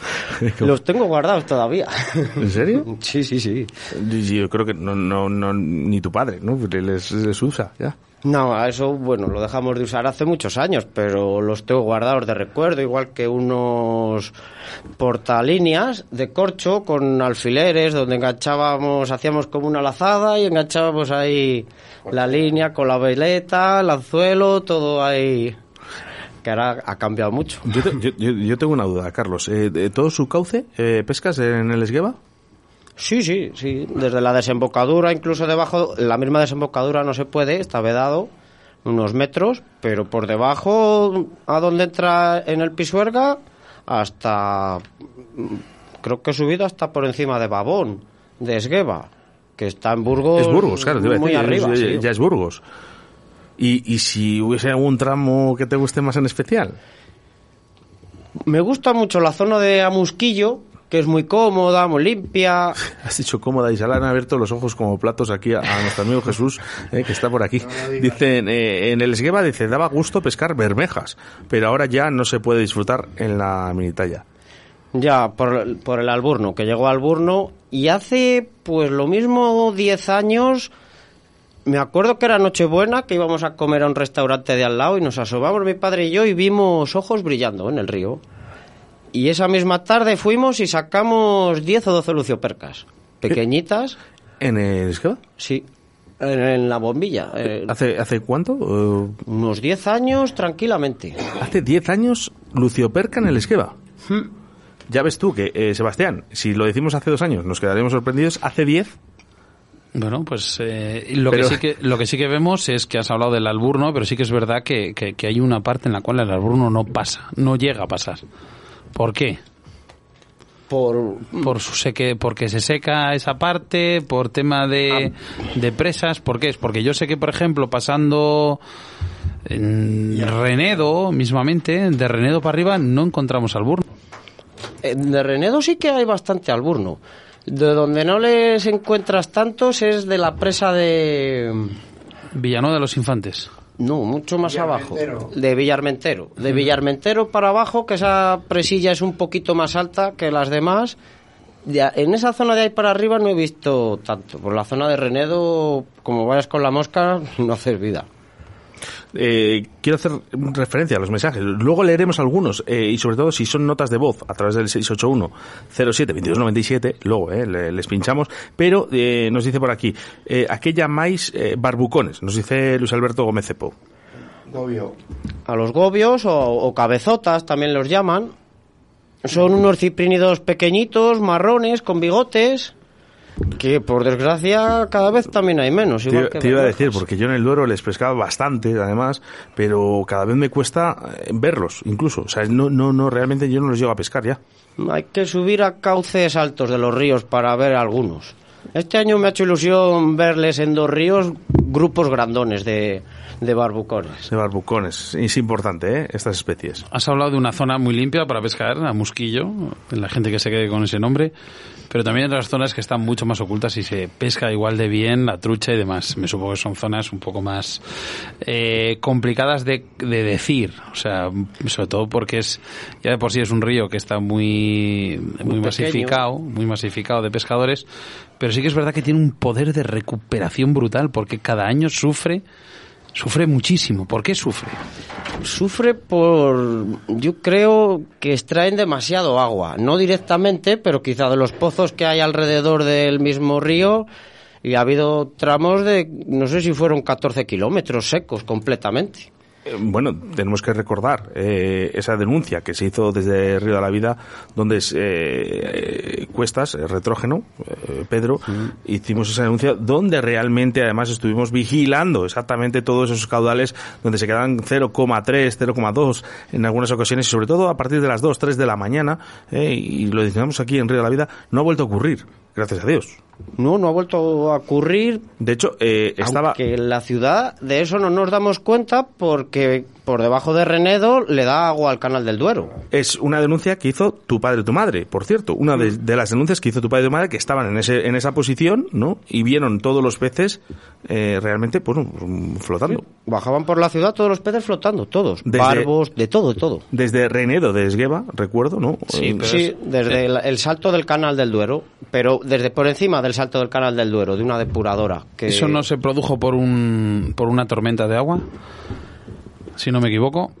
Los tengo guardados todavía. ¿En serio? sí, sí, sí. Yo yo creo que no, no, no, ni tu padre, ¿no? Les, les usa, ya. No, a eso, bueno, lo dejamos de usar hace muchos años, pero los tengo guardados de recuerdo, igual que unos portalíneas de corcho con alfileres donde enganchábamos, hacíamos como una lazada y enganchábamos ahí la línea con la veleta, el anzuelo, todo ahí, que ahora ha cambiado mucho. Yo, te- yo, yo- tengo una duda, Carlos. Eh, ¿de ¿Todo su cauce eh, pescas en el Esgueva? Sí, sí, sí, desde la desembocadura, incluso debajo, la misma desembocadura no se puede, está vedado unos metros, pero por debajo, a donde entra en el Pisuerga, hasta, mm, creo que he subido hasta por encima de Babón, de Esgueva, que está en Burgos. Es Burgos, claro, muy decir, arriba. es- sí. ya es Burgos. Y, y si hubiese algún tramo que te guste más en especial. Me gusta mucho la zona de Amusquillo, que es muy cómoda, muy limpia. Has dicho cómoda y se le han abierto los ojos como platos aquí a, a nuestro amigo Jesús, eh, que está por aquí. Dicen, eh, en el Esgueva dice, daba gusto pescar bermejas, pero ahora ya no se puede disfrutar en la minitalla. Ya, por, por el Alburno, que llegó a Alburno. Y hace, pues lo mismo, 10 años. Me acuerdo que era Nochebuena, que íbamos a comer a un restaurante de al lado y nos asomamos mi padre y yo y vimos ojos brillando en el río. Y esa misma tarde fuimos y sacamos 10 o 12 luciopercas. Pequeñitas, ¿En el Esgueva? sí, en, en la bombilla. eh, ¿Hace, hace cuánto? Eh, unos 10 años tranquilamente. hace 10 años Lucio Perca en el Esgueva. Ya ves tú que, eh, Sebastián, si lo decimos hace dos años nos quedaríamos sorprendidos. Hace 10, Bueno, pues eh, lo, Pero- que sí que, lo que sí que vemos es que has hablado del alburno, pero sí que es verdad que, que- que hay una parte en la cual el alburno no pasa, no llega a pasar. ¿Por qué? Por, Por su seque, porque se seca esa parte, por tema de, de presas, ¿por qué es? Porque yo sé que, por ejemplo, pasando en Renedo, mismamente, de Renedo para arriba, no encontramos alburno. Eh, De Renedo sí que hay bastante alburno. De donde no les encuentras tantos es de la presa de... Villanueva de los Infantes. No, mucho más abajo. De Villarmentero. De Villarmentero para abajo, que esa presilla es un poquito más alta que las demás. Ya, en esa zona de ahí para arriba no he visto tanto. Por la zona de Renedo, como vayas con la mosca, no haces vida. Eh, quiero hacer referencia a los mensajes. Luego leeremos algunos eh, y sobre todo si son notas de voz a través del 681-07-2297, luego eh, le- les pinchamos. Pero eh, nos dice por aquí, eh, ¿a qué llamáis eh, barbucones? Nos dice Luis Alberto Gómez Cepo. A los gobios o, o cabezotas también los llaman. Son unos ciprínidos pequeñitos, marrones, con bigotes, que por desgracia cada vez también hay menos. Te, igual que te iba a decir, porque yo en el Duero les pescaba bastante, además, pero cada vez me cuesta eh, verlos, incluso. O sea, no, no, no, realmente yo no los llego a pescar ya. Hay que subir a cauces altos de los ríos para ver algunos. Este año me ha hecho ilusión verles en dos ríos grupos grandones de, de barbucones. De barbucones. Es importante, ¿eh? Estas especies. Has hablado de una zona muy limpia para pescar, a Musquillo, la gente que se quede con ese nombre, pero también hay otras zonas que están mucho más ocultas y se pesca igual de bien la trucha y demás. Me supongo que son zonas un poco más eh, complicadas de, de decir, o sea, sobre todo porque es ya de por sí es un río que está muy, muy, Muy masificado, muy masificado de pescadores, pero sí que es verdad que tiene un poder de recuperación brutal porque cada año sufre Sufre muchísimo. ¿Por qué sufre? Sufre por, yo creo que extraen demasiado agua, no directamente, pero quizá de los pozos que hay alrededor del mismo río. Y ha habido tramos de, no sé si fueron 14 kilómetros secos completamente. Eh, Bueno, tenemos que recordar eh, esa denuncia que se hizo desde Río de la Vida, donde es, eh, eh, Cuestas, eh, retrógeno, eh, Pedro, hicimos esa denuncia donde realmente además estuvimos vigilando exactamente todos esos caudales donde se quedan 0,3, 0,2 en algunas ocasiones y sobre todo a partir de las 2, 3 de la mañana, eh, y lo decimos aquí en Río de la Vida, no ha vuelto a ocurrir, gracias a Dios. No, no ha vuelto a ocurrir. De hecho, eh, estaba... Aunque en la ciudad de eso no nos damos cuenta porque por debajo de Renedo le da agua al canal del Duero. Es una denuncia que hizo tu padre y tu madre, por cierto. Una de, de las denuncias que hizo tu padre y tu madre que estaban en, ese, en esa posición, ¿no? Y vieron todos los peces eh, realmente, bueno, flotando. Bajaban por la ciudad todos los peces flotando, todos. Desde- Barbos, de todo, de todo. Desde Renedo de Esgueva, recuerdo, ¿no? Sí, Eh, Sí, es- desde el, el salto del canal del Duero, pero desde por encima del salto del canal del Duero, de una depuradora. Que ¿Eso no se produjo por, un, por una tormenta de agua? Si no me equivoco.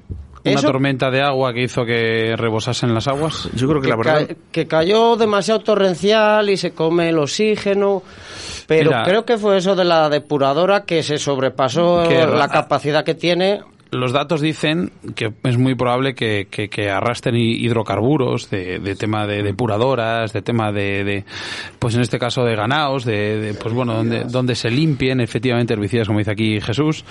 Una Eso- tormenta de agua que hizo que rebosasen las aguas. Yo creo que, la verdad... ca- que cayó demasiado torrencial y se come el oxígeno. Pero Mira. creo que fue eso de la depuradora que se sobrepasó Que la capacidad que tiene. Los datos dicen que es muy probable que, que, que arrastren hi- hidrocarburos de, de tema de depuradoras, de tema de, de, pues en este caso de ganaos, de, de, pues bueno, donde, donde se limpien efectivamente herbicidas, como dice aquí Jesús.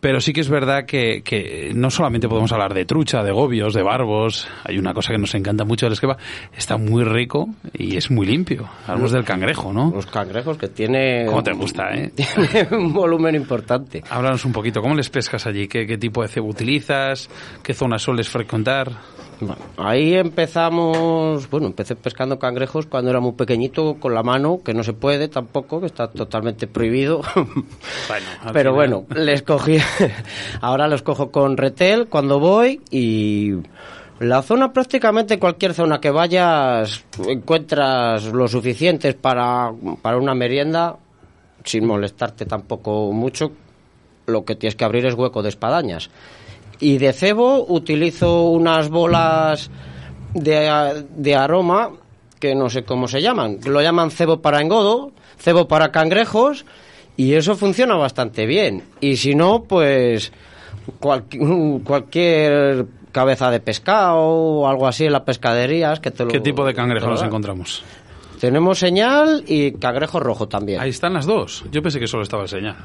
Pero sí que es verdad que, que no solamente podemos hablar de trucha, de gobios, de barbos. Hay una cosa que nos encanta mucho del esquema. Está muy rico y es muy limpio. Hablamos del cangrejo, ¿no? Los cangrejos que tiene. ¿Cómo te gusta, eh? Tiene un volumen importante. Háblanos un poquito, ¿cómo les pescas allí? ¿Qué, qué tipo de cebo utilizas? ¿Qué zonas sueles frecuentar? Bueno, ahí empezamos, bueno, empecé pescando cangrejos cuando era muy pequeñito con la mano, que no se puede tampoco, que está totalmente prohibido. Pero bueno, les cogí, ahora los cojo con retel cuando voy y la zona prácticamente cualquier zona que vayas encuentras lo suficientes para, para una merienda sin molestarte tampoco mucho. Lo que tienes que abrir es hueco de espadañas. Y de cebo utilizo unas bolas de, de aroma que no sé cómo se llaman. Lo llaman cebo para engodo, cebo para cangrejos y eso funciona bastante bien. Y si no, pues cualqui- cualquier cabeza de pescado o algo así en las pescaderías que te lo ¿Qué tipo de cangrejo te lo nos encontramos? Tenemos señal y cangrejo rojo también. Ahí están las dos. Yo pensé que solo estaba el señal.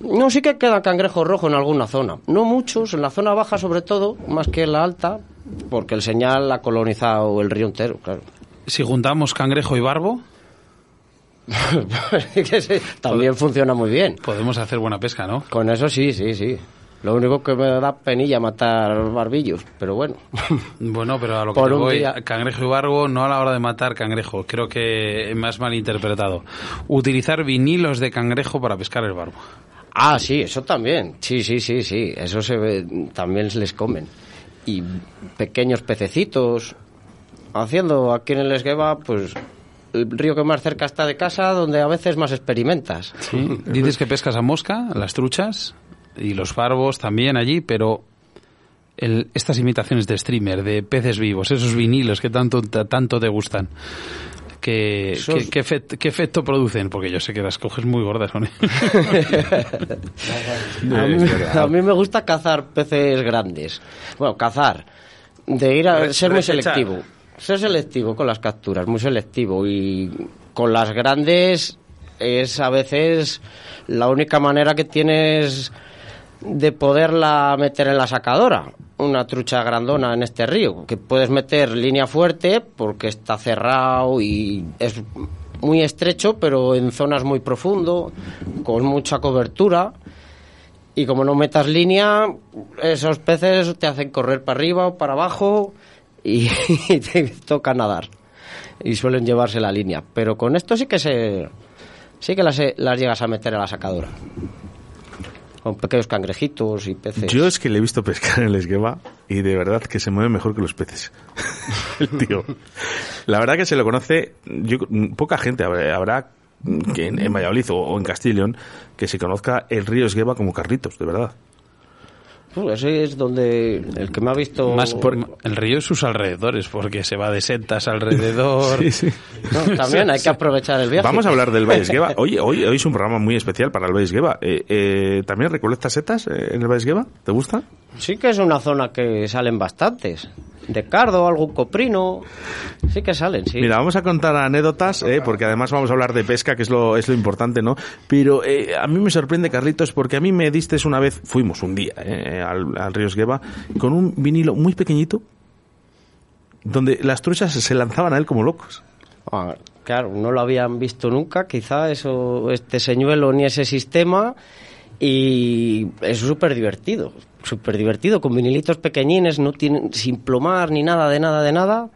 No, sí que queda cangrejo rojo en alguna zona. No muchos, en la zona baja sobre todo, más que en la alta, porque el señal ha colonizado el río entero, claro. Si juntamos cangrejo y barbo, también funciona muy bien. podemos hacer buena pesca, ¿no? Con eso sí, sí, sí. Lo único que me da penilla matar barbillos, pero bueno. Bueno, pero a lo que Por voy, día. cangrejo y barbo, no a la hora de matar cangrejo. Creo que me has malinterpretado. Utilizar vinilos de cangrejo para pescar el barbo. Ah, sí, eso también. Sí, sí, sí, sí. Eso se ve, también les comen. Y pequeños pececitos. Haciendo aquí en el Esgueva, pues el río que más cerca está de casa, donde a veces más experimentas. ¿Sí? Dices que pescas a mosca, las truchas y los barbos también allí, pero el- estas imitaciones de streamer, de peces vivos, esos vinilos que tanto, ta- tanto te gustan, ¿qué, qué, qué efect- qué efecto producen? Porque yo sé que las coges muy gordas, ¿no? A mí, a mí me gusta cazar peces grandes. Bueno, cazar. De ir a ser muy selectivo. Ser selectivo con las capturas, muy selectivo. Y con las grandes es a veces la única manera que tienes de poderla meter en la sacadora. Una trucha grandona en este río. Que puedes meter línea fuerte porque está cerrado y es muy estrecho, pero en zonas muy profundo, con mucha cobertura. Y como no metas línea, esos peces te hacen correr para arriba o para abajo y, te toca nadar. Y suelen llevarse la línea. Pero con esto sí que se sí que las, las llegas a meter a la sacadora. Pequeños cangrejitos y peces. Yo es que le he visto pescar en el esgueva y de verdad que se mueve mejor que los peces. el tío. La verdad que se lo conoce, yo, poca gente habrá, que en, Valladolid o, en Castellón que se conozca el río Esgueva como Carlitos, de verdad. Uh, ese es donde el que me ha visto... Más por el río y sus alrededores, porque se va de setas alrededor. Sí, sí. No, también hay que aprovechar el viaje. Vamos a hablar del Valle Esgueva. Hoy, hoy, hoy es un programa muy especial para el Valle Esgueva. Eh, eh, ¿También recolectas setas eh, en el Valle Esgueva? ¿Te gusta? Sí que es una zona que salen bastantes. De cardo, algún coprino. Sí que salen, sí. Mira, vamos a contar anécdotas, eh, porque además vamos a hablar de pesca, que es lo, es lo importante, ¿no? Pero eh, a mí me sorprende, Carlitos, porque a mí me diste una vez, fuimos un día eh, al, al río Esgueva, con un vinilo muy pequeñito, donde las truchas se lanzaban a él como locos. Ah, claro, no lo habían visto nunca, quizá eso, este señuelo ni ese sistema. Y es súper divertido, súper divertido, con vinilitos pequeñines, no tienen, sin plomar ni nada, de nada, de nada.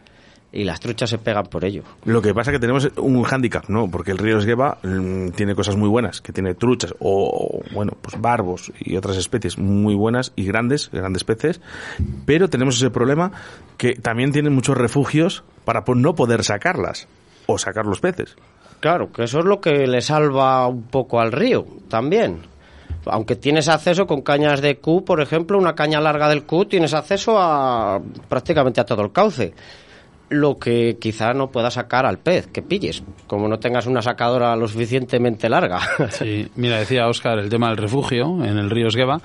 Y las truchas se pegan por ello. Lo que pasa que tenemos un hándicap, ¿no? Porque el río Esgueva mm, tiene cosas muy buenas, que tiene truchas o, bueno, pues barbos y otras especies muy buenas y grandes, grandes peces, pero tenemos ese problema que también tienen muchos refugios para no poder sacarlas o sacar los peces. Claro, que eso es lo que le salva un poco al río también. Aunque tienes acceso con cañas de Q, por ejemplo, una caña larga del Q, tienes acceso a prácticamente a todo el cauce. Lo que quizá no pueda sacar al pez que pilles, como no tengas una sacadora lo suficientemente larga. Sí, mira, decía Óscar el tema del refugio en el río Esgueva.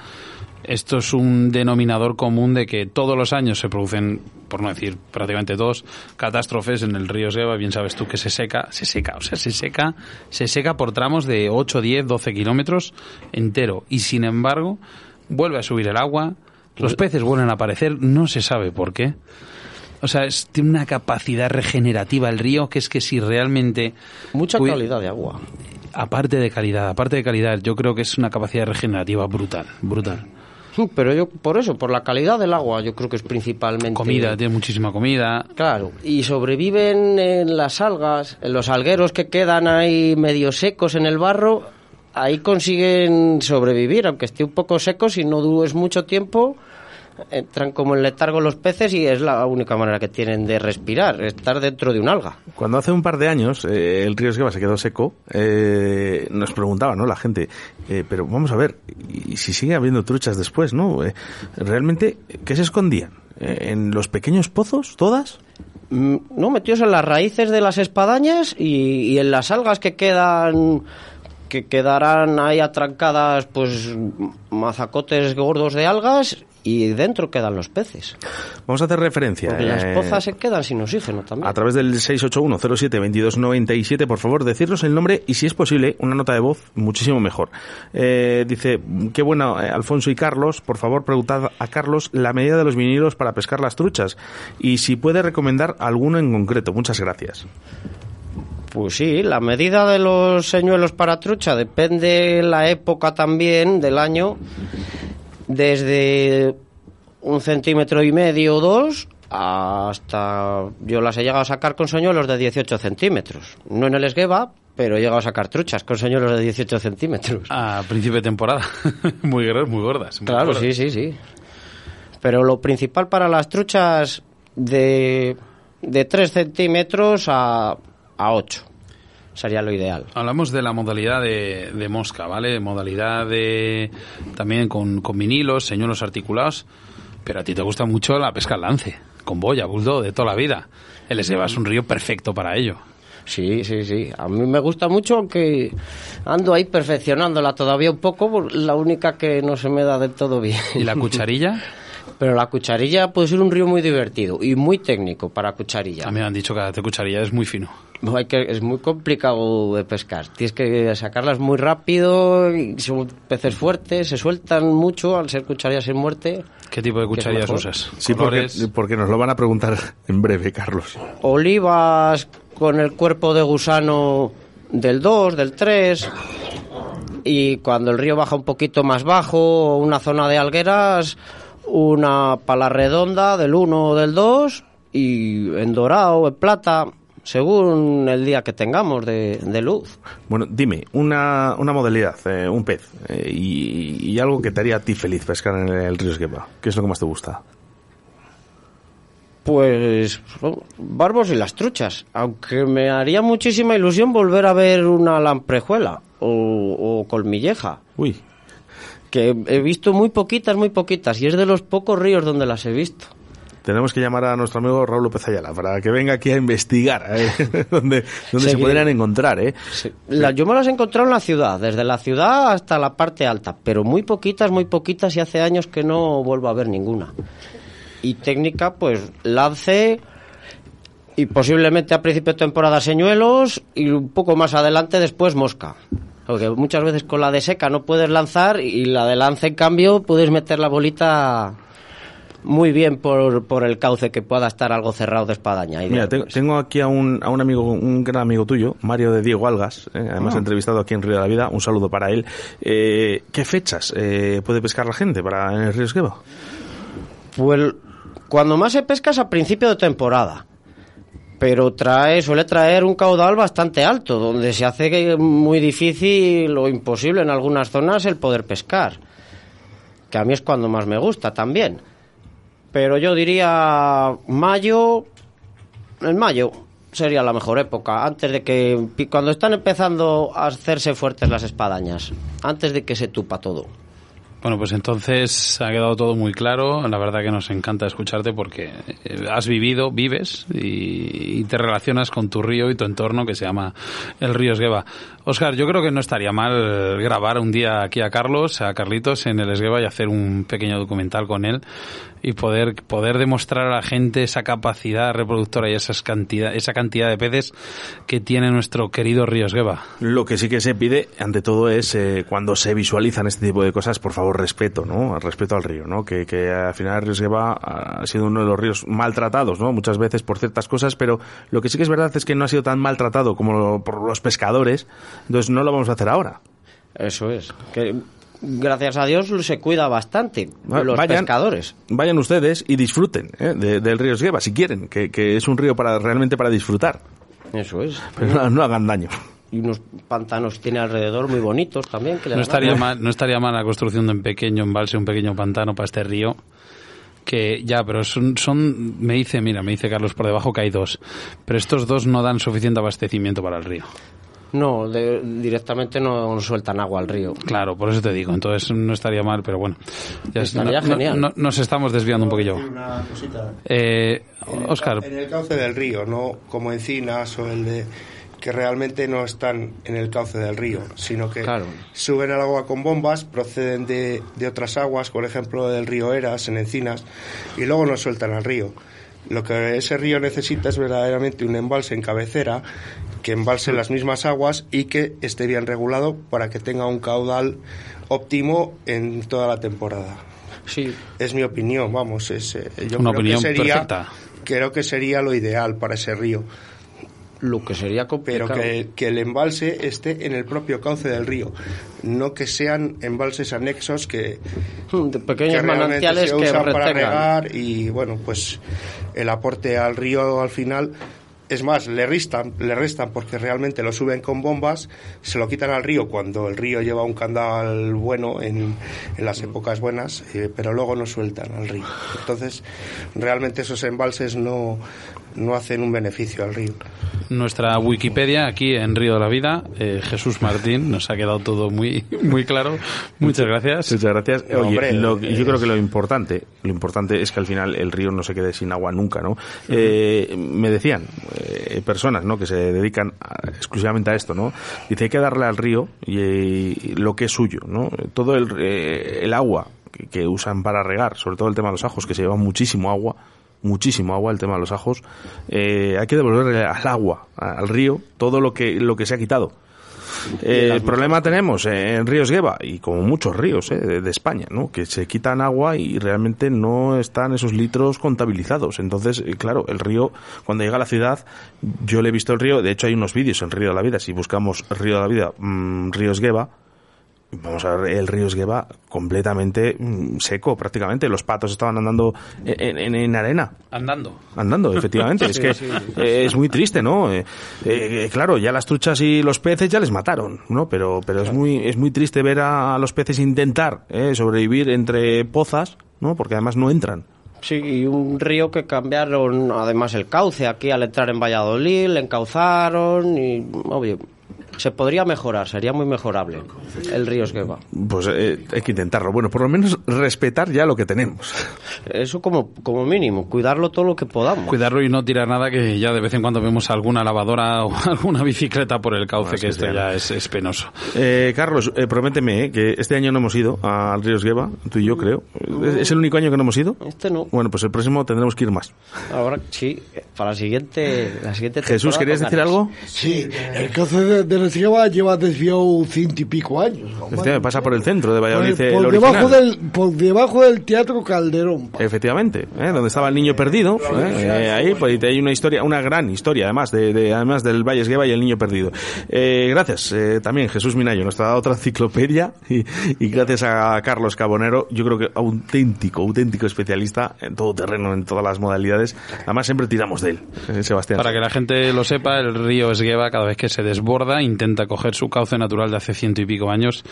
Esto es un denominador común de que todos los años se producen, por no decir prácticamente todos, catástrofes en el río Esgueva. Bien sabes tú que se seca, se seca, o sea, se seca, se seca por tramos de 8, 10, 12 kilómetros entero. Y sin embargo, vuelve a subir el agua, los peces vuelven a aparecer, no se sabe por qué. O sea, es, tiene una capacidad regenerativa el río que es que si realmente... Mucha calidad de agua. Aparte de calidad, aparte de calidad, yo creo que es una capacidad regenerativa brutal, brutal. Pero yo, por eso, por la calidad del agua, yo creo que es principalmente. Comida, tiene muchísima comida. Claro, y sobreviven en las algas, en los algueros que quedan ahí medio secos en el barro, ahí consiguen sobrevivir, aunque esté un poco seco, si no dures mucho tiempo, entran como en letargo los peces y es la única manera que tienen de respirar, estar dentro de un alga. Cuando hace un par de años eh, el río Esgueva se quedó seco, eh, nos preguntaba, ¿no? La gente, eh, pero vamos a ver, y si sigue habiendo truchas después, ¿no? Eh, realmente, ¿qué se escondían? ¿En los pequeños pozos, todas? Mm, No, metidos en las raíces de las espadañas y, y en las algas que quedan que quedarán ahí atrancadas pues mazacotes gordos de algas y dentro quedan los peces. Vamos a hacer referencia. Porque las eh, pozas se quedan sin oxígeno también. A través del 681-07-2297, por favor, decirnos el nombre y, si es posible, una nota de voz muchísimo mejor. Eh, dice, qué bueno, eh, Alfonso y Carlos, por favor, preguntad a Carlos la medida de los vinilos para pescar las truchas y si puede recomendar alguno en concreto. Muchas gracias. Pues sí, la medida de los señuelos para trucha depende la época también del año, desde un centímetro y medio o dos hasta yo las he llegado a sacar con señuelos de 18 centímetros. No en el esgueva, pero he llegado a sacar truchas con señuelos de 18 centímetros. A principio de temporada. muy, gr- muy gordas. muy Claro, gordas. sí, sí, sí. Pero lo principal para las truchas de, de 3 centímetros a, a 8 sería lo ideal. Hablamos de la modalidad de, de mosca, ¿vale? Modalidad de también con, con vinilos, señuelos articulados, pero a ti te gusta mucho la pesca al lance, con boya, bulldog, de toda la vida. El Esgueva es un río perfecto para ello. Sí, sí, sí. A mí me gusta mucho, aunque ando ahí perfeccionándola todavía un poco, la única que no se me da del todo bien. ¿Y la cucharilla? Pero la cucharilla puede ser un río muy divertido y muy técnico para cucharilla. A mí me han dicho que hacer cucharilla es muy fino. Hay que, es muy complicado de pescar. Tienes que sacarlas muy rápido. y son peces fuertes, se sueltan mucho al ser cucharillas sin muerte. ¿Qué tipo de ¿Qué es cucharillas usas? Sí, porque, porque nos lo van a preguntar en breve, Carlos. Olivas con el cuerpo de gusano del 2, del 3. Y cuando el río baja un poquito más bajo, una zona de algueras, una pala redonda del 1 o del 2. Y en dorado, en plata, según el día que tengamos de, de luz. Bueno, dime, una, una modalidad, eh, un pez, eh, y, y algo que te haría a ti feliz pescar en el río Esgueva. ¿Qué es lo que más te gusta? Pues son barbos y las truchas. Aunque me haría muchísima ilusión volver a ver una lamprejuela o, o colmilleja. Uy, Que he visto muy poquitas, muy poquitas. Y es de los pocos ríos donde las he visto. Tenemos que llamar a nuestro amigo Raúl López Ayala para que venga aquí a investigar eh, dónde, dónde se podrían encontrar. ¿eh? La- yo me las he encontrado en la ciudad, desde la ciudad hasta la parte alta. Pero muy poquitas, muy poquitas. Y hace años que no vuelvo a ver ninguna. Y técnica, pues lance y posiblemente a principio de temporada señuelos y un poco más adelante después mosca. Porque muchas veces con la de seca no puedes lanzar y la de lance en cambio puedes meter la bolita muy bien por, por el cauce que pueda estar algo cerrado de espadaña. Y Mira, tengo, tengo aquí a un, a un amigo, un gran amigo tuyo, Mario de Diego Algas, eh, además Ah. entrevistado aquí en Río de la Vida, un saludo para él. Eh, ¿Qué fechas eh, puede pescar la gente para en el río Esgueva? Pues cuando más se pesca es a principio de temporada. Pero trae, suele traer un caudal bastante alto, donde se hace muy difícil o imposible en algunas zonas el poder pescar. Que a mí es cuando más me gusta también. Pero yo diría mayo, en mayo sería la mejor época, antes de que, cuando están empezando a hacerse fuertes las espadañas, antes de que se tupa todo. Bueno, pues entonces ha quedado todo muy claro. La verdad que nos encanta escucharte porque eh, has vivido, vives y, y te relacionas con tu río y tu entorno que se llama el río Esgueva. Oscar, yo creo que no estaría mal grabar un día aquí a Carlos, a Carlitos en el Esgueva y hacer un pequeño documental con él y poder poder demostrar a la gente esa capacidad reproductora y esas cantidad, esa cantidad de peces que tiene nuestro querido río Esgueva. Lo que sí que se pide, ante todo, es eh, cuando se visualizan este tipo de cosas, por favor, respeto, ¿no? Respeto al río, ¿no? Que, que al final el río Esgueva ha sido uno de los ríos maltratados, ¿no? Muchas veces por ciertas cosas, pero lo que sí que es verdad es que no ha sido tan maltratado como por los pescadores, entonces no lo vamos a hacer ahora. Eso es. Que gracias a Dios se cuida bastante los vayan- pescadores. Vayan ustedes y disfruten ¿eh? de- del río Esgueva, si quieren, que, que es un río para realmente para disfrutar, Eso es. pero no, no hagan daño. Y unos pantanos tiene alrededor muy bonitos también. Que No estaría mal, no estaría mal la construcción de un pequeño embalse, un pequeño pantano para este río. Que ya, pero son, son, me dice, mira, me dice Carlos por debajo que hay dos. Pero estos dos no dan suficiente abastecimiento para el río. No, de- directamente no sueltan agua al río. Claro, por eso te digo. Entonces no estaría mal, pero bueno. Ya es- Estaría no- genial. no- nos estamos desviando un poquillo. Una cosita. Eh, En el Oscar, cau- En el cauce del río, no como encinas o el de que realmente no están en el cauce del río, sino que Claro. suben al agua con bombas, proceden de, de otras aguas, por ejemplo del río Eras, en Encinas, y luego nos sueltan al río. Lo que ese río necesita es verdaderamente un embalse en cabecera que embalse las mismas aguas y que esté bien regulado para que tenga un caudal óptimo en toda la temporada. Sí, Es mi opinión, vamos, es, eh, yo Una creo opinión que sería, perfecta. Creo que sería lo ideal para ese río, lo que sería pero complicado. que, que el embalse esté en el propio cauce del río, no que sean embalses anexos que, de pequeños que manantiales se que usan para regar y bueno, pues el aporte al río al final es más, le restan, le restan porque realmente lo suben con bombas, se lo quitan al río cuando el río lleva un candal bueno en, en las épocas buenas, eh, pero luego no sueltan al río. Entonces, realmente esos embalses no, no hacen un beneficio al río. Nuestra Wikipedia aquí en Río de la Vida, eh, Jesús Martín, nos ha quedado todo muy, muy claro. Muchas gracias. Muchas gracias. No, Oye, hombre, lo- eh, yo creo que lo importante, lo importante es que al final el río no se quede sin agua nunca, ¿no? Eh, me decían eh, personas, ¿no? Que se dedican a- exclusivamente a esto, ¿no? Dice hay que darle al río y, y lo que es suyo, ¿no? Todo el, eh, el agua que, que usan para regar, sobre todo el tema de los ajos, que se lleva muchísimo agua, muchísimo agua el tema de los ajos, eh, hay que devolverle al agua, al río, todo lo que lo que se ha quitado. Eh, el problema tenemos en Ríos Gueva y como muchos ríos eh, de, de España, ¿no? que se quitan agua y realmente no están esos litros contabilizados. Entonces, eh, claro, el río, cuando llega a la ciudad, yo le he visto el río, de hecho hay unos vídeos en Río de la Vida, si buscamos Río de la Vida, mm, Ríos Gueva, vamos a ver el río Esgueva completamente mm, seco prácticamente. Los patos estaban andando en, en- en arena. Andando. Andando, efectivamente. Es que eh, es muy triste, ¿no? Eh, eh, claro, ya las truchas y los peces ya les mataron, ¿no? Pero, pero es muy, es muy triste ver a los peces intentar eh, sobrevivir entre pozas, ¿no? Porque además no entran. Sí, y un río que cambiaron además el cauce aquí al entrar en Valladolid, le encauzaron y, obvio, se podría mejorar, sería muy mejorable el río Esgueva. Pues eh, hay que intentarlo. Bueno, por lo menos respetar ya lo que tenemos. Eso como, como mínimo, cuidarlo todo lo que podamos. Cuidarlo y no tirar nada, que ya de vez en cuando vemos alguna lavadora o alguna bicicleta por el cauce, Ah, que esto sí. ya es, es penoso. Eh, Carlos, eh, prométeme eh, que este año no hemos ido al río Esgueva, tú y yo creo. ¿Es, es el único año que no hemos ido? Este no. Bueno, pues el próximo tendremos que ir más. Ahora sí, para la siguiente, la siguiente Jesús, ¿querías decir algo? Sí, el cauce de, de Esgueva lleva desviado ciento y pico años. ¿no? Efectivamente, pasa por el centro de Por, Valladolid, el- el por original. debajo del, por debajo del Teatro Calderón. Efectivamente, ¿eh? donde estaba el niño perdido, ¿eh? Eh, ahí pues hay una historia, una gran historia además de, de- además del Valle Esgueva y el niño perdido. Eh, gracias eh, también Jesús Minayo, nuestra otra enciclopedia y, y gracias a Carlos Cabonero, yo creo que auténtico, auténtico especialista en todo terreno, en todas las modalidades. Además siempre tiramos de él, eh, Sebastián. Para que la gente lo sepa, el río Esgueva cada vez que se desborda intenta coger su cauce natural de hace ciento y pico años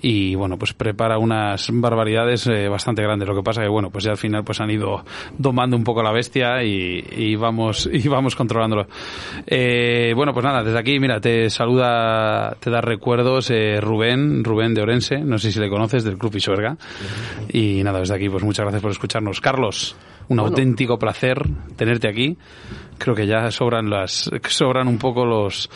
y bueno, pues prepara unas barbaridades eh, bastante grandes. Lo que pasa que bueno, pues ya al final pues han ido domando un poco la bestia y, y vamos y vamos controlándolo. Eh, bueno, pues nada, desde aquí, mira, te saluda, te da recuerdos eh, Rubén, Rubén de Orense, no sé si le conoces del Club Pisuerga. Y nada, desde aquí, pues muchas gracias por escucharnos. Carlos, un auténtico placer tenerte aquí. Creo que ya sobran las sobran un poco los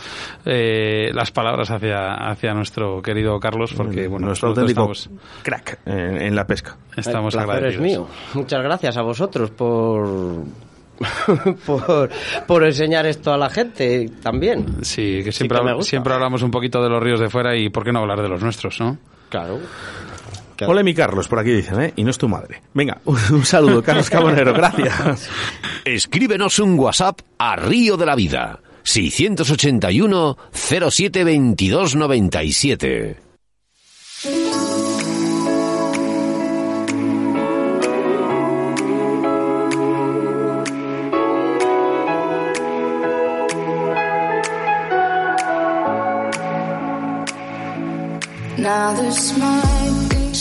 eh, las palabras hacia hacia nuestro querido Carlos porque bueno nuestro nosotros auténtico estamos, crack en, en la pesca. estamos el placer es agradecidos. mío. Muchas gracias a vosotros por, por, por enseñar esto a la gente también. Sí, que Sí siempre que siempre hablamos un poquito de los ríos de fuera y por qué no hablar de los nuestros, ¿no? Claro. Hola mi Carlos, por aquí dicen, ¿eh? Y no es tu madre. Venga, un, un saludo, Carlos Cabonero, gracias. Escríbenos un WhatsApp a Río de la Vida. 681 07 22 97. Now might be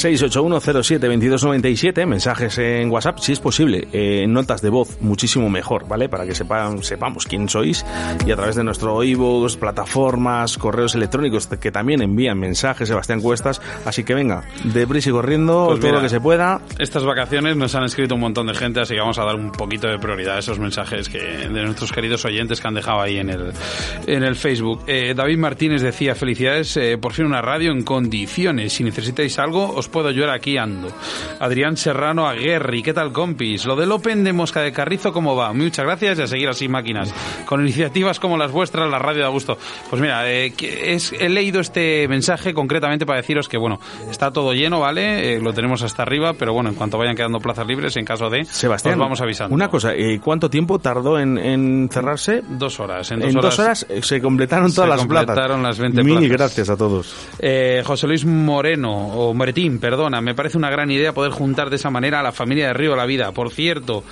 681072297, mensajes en WhatsApp, si es posible, eh, notas de voz, muchísimo mejor, ¿vale? Para que sepan, sepamos quién sois y a través de nuestro iVoox, plataformas, correos electrónicos que también envían mensajes, Sebastián Cuestas, así que venga, deprisa y corriendo, Pues todo mira, lo que se pueda. Estas vacaciones nos han escrito un montón de gente, así que vamos a dar un poquito de prioridad a esos mensajes que de nuestros queridos oyentes que han dejado ahí en el, en el Facebook. Eh, David Martínez decía, felicidades, eh, por fin una radio en condiciones. Si necesitáis algo, os puedo ayudar aquí ando. Adrián Serrano Aguerri, ¿qué tal compis? Lo del Open de Mosca de Carrizo, ¿cómo va? Muchas gracias y a seguir así máquinas. Con iniciativas como las vuestras, la radio da gusto. Pues mira, eh, es, he leído este mensaje concretamente para deciros que, bueno, está todo lleno, ¿vale? Eh, lo tenemos hasta arriba, pero bueno, en cuanto vayan quedando plazas libres, en caso de, Sebastián, os vamos avisando. Una cosa, eh, ¿cuánto tiempo tardó en, en cerrarse? Dos horas. En En dos, dos horas se completaron se todas las plazas. completaron las 20 Mil plazas. gracias a todos. José Luis Moreno, o Perdona, me parece una gran idea poder juntar de esa manera a la familia de Río de la Vida. Por cierto,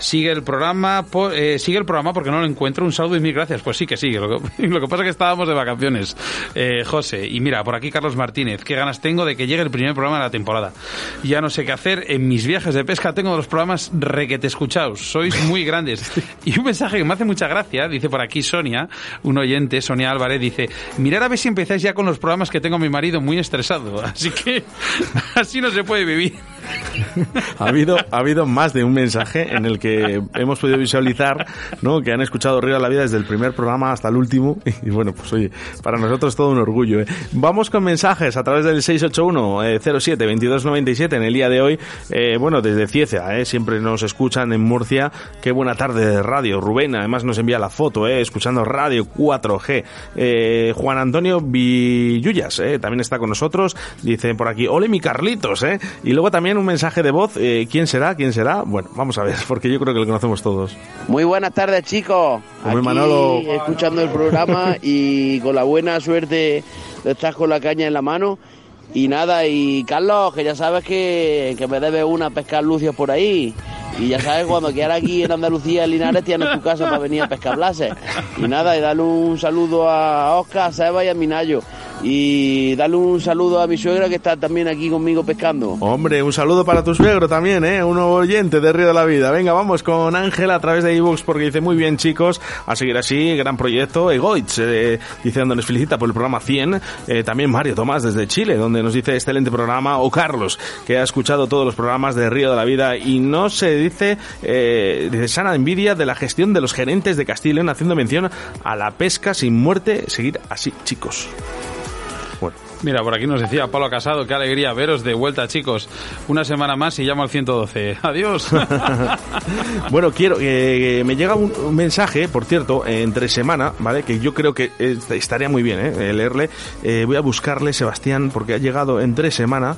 sigue el programa, po- eh, sigue el programa porque no lo encuentro. Un saludo y mil gracias. Pues sí que sigue. Lo que, lo que pasa es que estábamos de vacaciones, eh, José. Y mira, por aquí Carlos Martínez, qué ganas tengo de que llegue el primer programa de la temporada. Ya no sé qué hacer. En mis viajes de pesca tengo los programas requete escuchados. Sois muy grandes. Y un mensaje que me hace mucha gracia, dice por aquí Sonia, un oyente, Sonia Álvarez, dice, mirar a ver si empezáis ya con los programas que tengo a mi marido muy estresado. Así que así no se puede vivir. Ha habido, ha habido más de un mensaje en el que hemos podido visualizar ¿no? que han escuchado Río de la Vida desde el primer programa hasta el último. Y bueno, pues oye, para nosotros todo un orgullo. ¿eh? Vamos con mensajes a través del 681-07-2297 en el día de hoy. Eh, bueno, desde Cieza, ¿eh? siempre nos escuchan en Murcia. Qué buena tarde de radio. Rubén además nos envía la foto, ¿eh? escuchando Radio 4G. Eh, Juan Antonio Villullas ¿eh? también está con nosotros. Dice por aquí, ole mi Carlitos. ¿eh? Y luego también un mensaje de voz. eh, ¿Quién será? ¿Quién será? Bueno, vamos a ver, porque yo creo que lo conocemos todos. Muy buenas tardes, chicos. Aquí, Manolo. escuchando el programa y con la buena suerte de estar con la caña en la mano. Y nada, y Carlos, que ya sabes que, que me debes una pescar lucios por ahí. Y ya sabes, cuando quieras aquí en Andalucía, en Linares, tienes tu casa para venir a pescar blases. Y nada, y darle un saludo a Oscar, a Seba y a Minayo. Y darle un saludo a mi suegra que está también aquí conmigo pescando. Hombre, un saludo para tu suegro también, ¿eh? Un nuevo oyente de Río de la Vida. Venga, vamos con Ángela a través de iVoox porque dice muy bien, chicos, a seguir así, gran proyecto. Egoitz, eh, diciendo, nos felicita por el programa 100. Eh, también Mario Tomás desde Chile, donde nos dice excelente programa. O Carlos, que ha escuchado todos los programas de Río de la Vida y no se dice, eh, dice, sana envidia de la gestión de los gerentes de Castilla y León, haciendo mención a la pesca sin muerte. Seguir así, chicos. Mira, por aquí nos decía Pablo Casado, qué alegría veros de vuelta, chicos. Una semana más y llamo al 112. Adiós. Bueno, quiero que que me llega un, un mensaje, por cierto, entre semana, ¿vale? Que yo creo que eh, estaría muy bien, ¿eh? Leerle. Eh, voy a buscarle, Sebastián, porque ha llegado entre semana,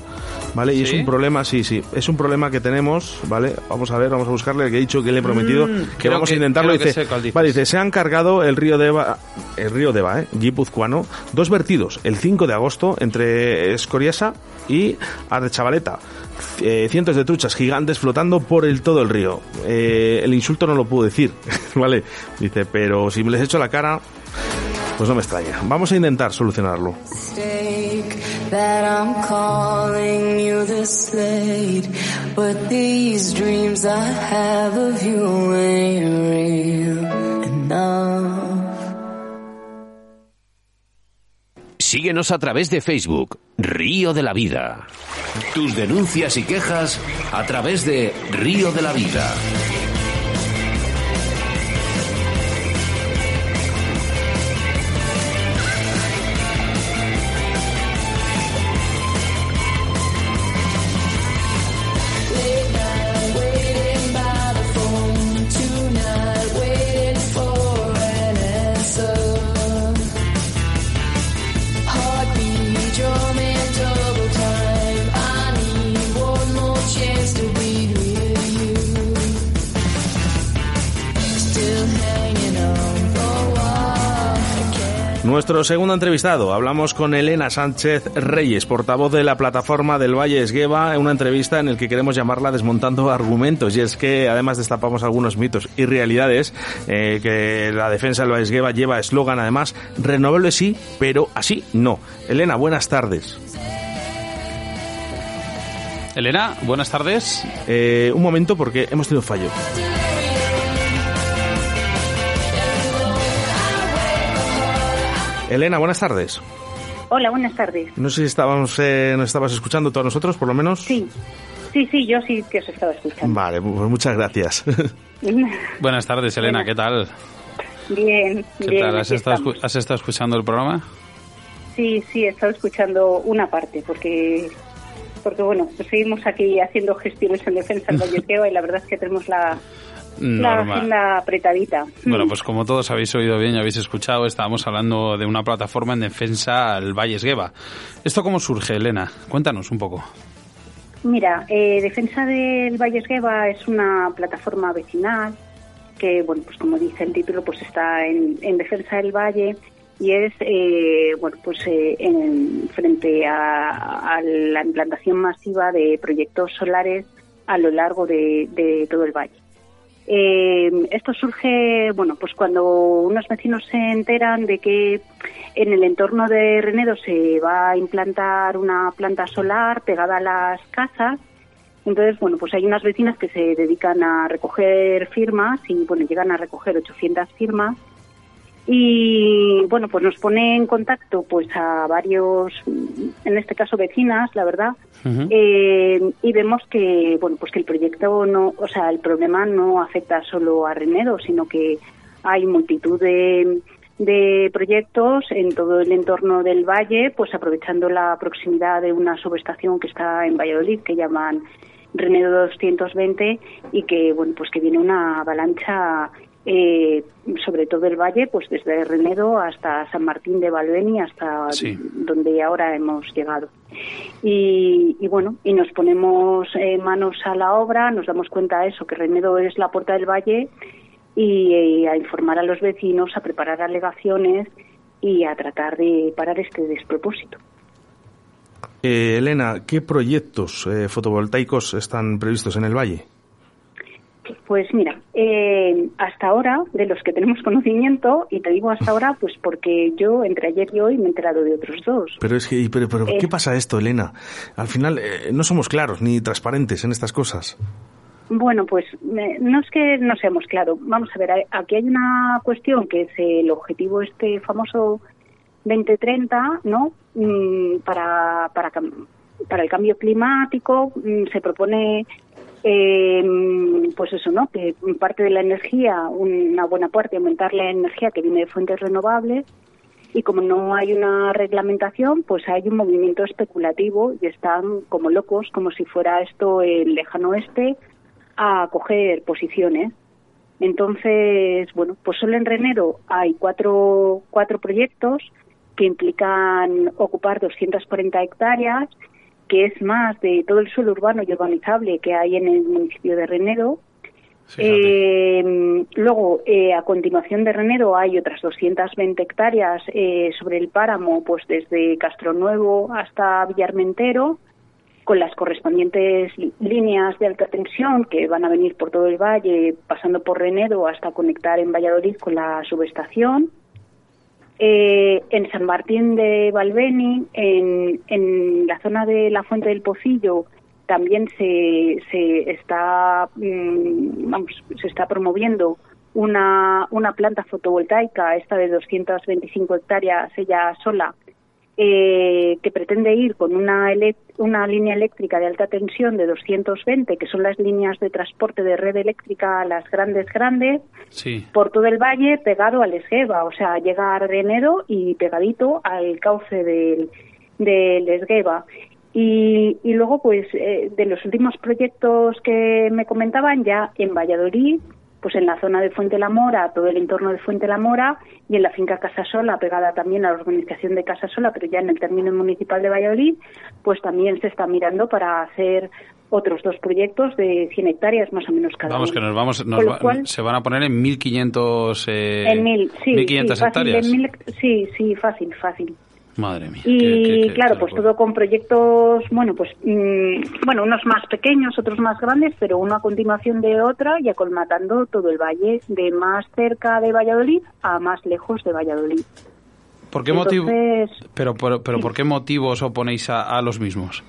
¿vale? Y es un problema, sí, sí, es un problema que tenemos, ¿vale? Vamos a ver, vamos a buscarle, que he dicho que le he prometido que creo vamos que- a intentarlo. que dice, sé vale, dice, se han cargado el río Deva, el río Deva, ¿eh? Guipuzcoano, dos vertidos, el 5 de agosto, entre Escoriasa y Ardechavaleta. Eh, cientos de truchas gigantes flotando por el todo el río. Eh, el insulto no lo puedo decir, ¿vale? Dice, pero si me les echo la cara, pues no me extraña. Vamos a intentar solucionarlo. Síguenos a través de Facebook, Río de la Vida. Tus denuncias y quejas a través de Río de la Vida. Nuestro segundo entrevistado, hablamos con Elena Sánchez Reyes, portavoz de la plataforma del Valle Esgueva, en una entrevista en el que queremos llamarla Desmontando Argumentos. Y es que además destapamos algunos mitos y realidades, eh, que la defensa del Valle Esgueva lleva eslogan además, renovable sí, pero así no. Elena, buenas tardes. Elena, buenas tardes. Eh, un momento porque hemos tenido un fallo. Elena, buenas tardes. Hola, buenas tardes. No sé si estábamos, eh, nos estabas escuchando todos nosotros, por lo menos. Sí, sí, sí, yo sí que os estaba escuchando. Vale, pues muchas gracias. Buenas tardes, Elena, ¿qué tal? Bien, ¿Qué bien. tal? ¿Has estado, ¿Has estado escuchando el programa? Sí, sí, he estado escuchando una parte porque porque bueno, pues seguimos aquí haciendo gestiones en defensa del Vallequeo y la verdad es que tenemos la, Normal. agenda apretadita. Bueno, pues como todos habéis oído bien y habéis escuchado, estábamos hablando de una plataforma en defensa al Valle Esgueva. ¿Esto cómo surge, Elena? Cuéntanos un poco. Mira, eh, Defensa del Valle Esgueva es una plataforma vecinal que, bueno, pues como dice el título, pues está en, en defensa del valle y es, eh, bueno, pues eh, en, frente a, a la implantación masiva de proyectos solares a lo largo de, de todo el valle. Eh, esto surge, bueno, pues cuando unos vecinos se enteran de que en el entorno de Renedo se va a implantar una planta solar pegada a las casas. Entonces, bueno, pues hay unas vecinas que se dedican a recoger firmas y, bueno, llegan a recoger 800 firmas. Y, bueno, pues nos pone en contacto, pues, a varios, en este caso vecinas, la verdad, eh, y vemos que bueno pues que el proyecto no o sea el problema no afecta solo a Renedo sino que hay multitud de, de proyectos en todo el entorno del valle pues aprovechando la proximidad de una subestación que está en Valladolid que llaman Renedo 220 y que bueno pues que viene una avalancha eh, sobre todo el valle, pues desde Renedo hasta San Martín de Valveni, hasta Sí. donde ahora hemos llegado. Y, y bueno, y nos ponemos eh, manos a la obra, nos damos cuenta de eso, que Renedo es la puerta del valle y, eh, a informar a los vecinos, a preparar alegaciones y a tratar de parar este despropósito. Eh, Elena, ¿qué proyectos eh, fotovoltaicos están previstos en el valle? Pues mira, eh, hasta ahora, de los que tenemos conocimiento, y te digo hasta ahora, pues porque yo entre ayer y hoy me he enterado de otros dos. Pero es que, pero, pero Eh. ¿qué pasa esto, Elena? Al final eh, no somos claros ni transparentes en estas cosas. Bueno, pues no es que no seamos claros. Vamos a ver, aquí hay una cuestión que es el objetivo este famoso 2030, ¿no? Mm, para, para el cambio climático mm, se propone, eh, pues eso, ¿no? Que parte de la energía, una buena parte, aumentar la energía que viene de fuentes renovables y como no hay una reglamentación, pues hay un movimiento especulativo y están como locos, como si fuera esto el lejano oeste, a coger posiciones. Entonces, bueno, pues solo en Renedo hay cuatro, cuatro proyectos que implican ocupar 240 hectáreas, que es más de todo el suelo urbano y urbanizable que hay en el municipio de Renedo. Eh, luego, eh, a continuación de Renedo hay otras 220 hectáreas eh, sobre el páramo, pues desde Castronuevo hasta Villarmentero, con las correspondientes líneas de alta tensión que van a venir por todo el valle, pasando por Renedo hasta conectar en Valladolid con la subestación. Eh, en San Martín de Valveni, en, en la zona de la Fuente del Pocillo, también se, se está mm, se está promoviendo una planta fotovoltaica, esta de 225 hectáreas, ella sola, eh, que pretende ir con una, una línea eléctrica de alta tensión de 220, que son las líneas de transporte de red eléctrica, las grandes, grandes, Sí. por todo el valle pegado al Esgueva, o sea, llega a Renedo y pegadito al cauce del, del Esgueva. Y, y luego, pues, eh, de los últimos proyectos que me comentaban, ya en Valladolid, pues en la zona de Fuente la Mora, todo el entorno de Fuente la Mora, y en la finca Casasola, pegada también a la organización de Casasola, pero ya en el término municipal de Valladolid, pues también se está mirando para hacer otros dos proyectos de 100 hectáreas más o menos cada Vamos, uno. que nos vamos, nos va- cual- se van a poner en 1500, eh, en mil, sí, 1500 sí, fácil, hectáreas. en mil sí, sí, fácil, fácil. Madre mía. Y qué- qué- qué- claro, qué pues todo con proyectos, bueno, pues mm, bueno, unos más pequeños, otros más grandes, pero uno a continuación de otra y acolmatando todo el valle, de más cerca de Valladolid a más lejos de Valladolid. ¿Por qué motivo? Entonces, Pero, pero, pero ¿por qué motivo os oponéis a, a los mismos?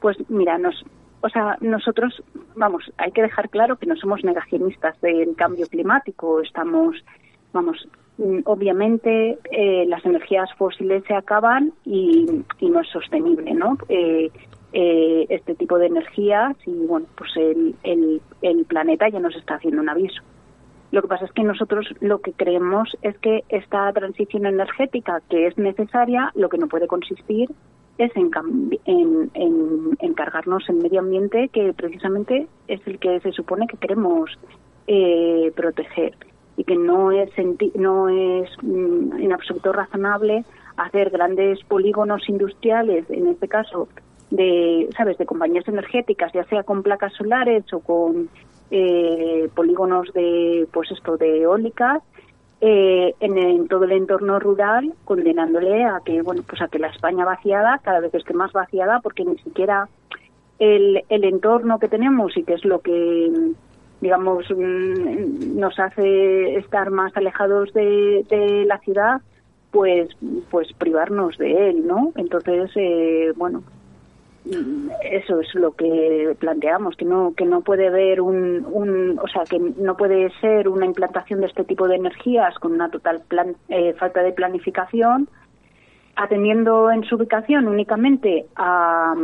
Pues mira, nos, o sea, nosotros, vamos, hay que dejar claro que no somos negacionistas del cambio climático. Estamos, vamos, obviamente eh, las energías fósiles se acaban y, no es sostenible, ¿no? Eh, eh, este tipo de energías y bueno, pues el, el, el planeta ya nos está haciendo un aviso. Lo que pasa es que nosotros lo que creemos es que esta transición energética que es necesaria, lo que no puede consistir es en, en, en, en cargarnos el medio ambiente que precisamente es el que se supone que queremos eh, proteger y que no es no es mm, en absoluto razonable hacer grandes polígonos industriales en este caso de sabes de compañías energéticas ya sea con placas solares o con eh, polígonos de pues esto de eólicas eh, en, en todo el entorno rural condenándole a que bueno pues a que la España vaciada cada vez esté más vaciada porque ni siquiera el, el entorno que tenemos y que es lo que digamos mm, nos hace estar más alejados de, de la ciudad pues pues privarnos de él no entonces eh, bueno Mm, eso es lo que planteamos que no que no puede haber un, un o sea que no puede ser una implantación de este tipo de energías con una total plan- eh, falta de planificación atendiendo en su ubicación únicamente a,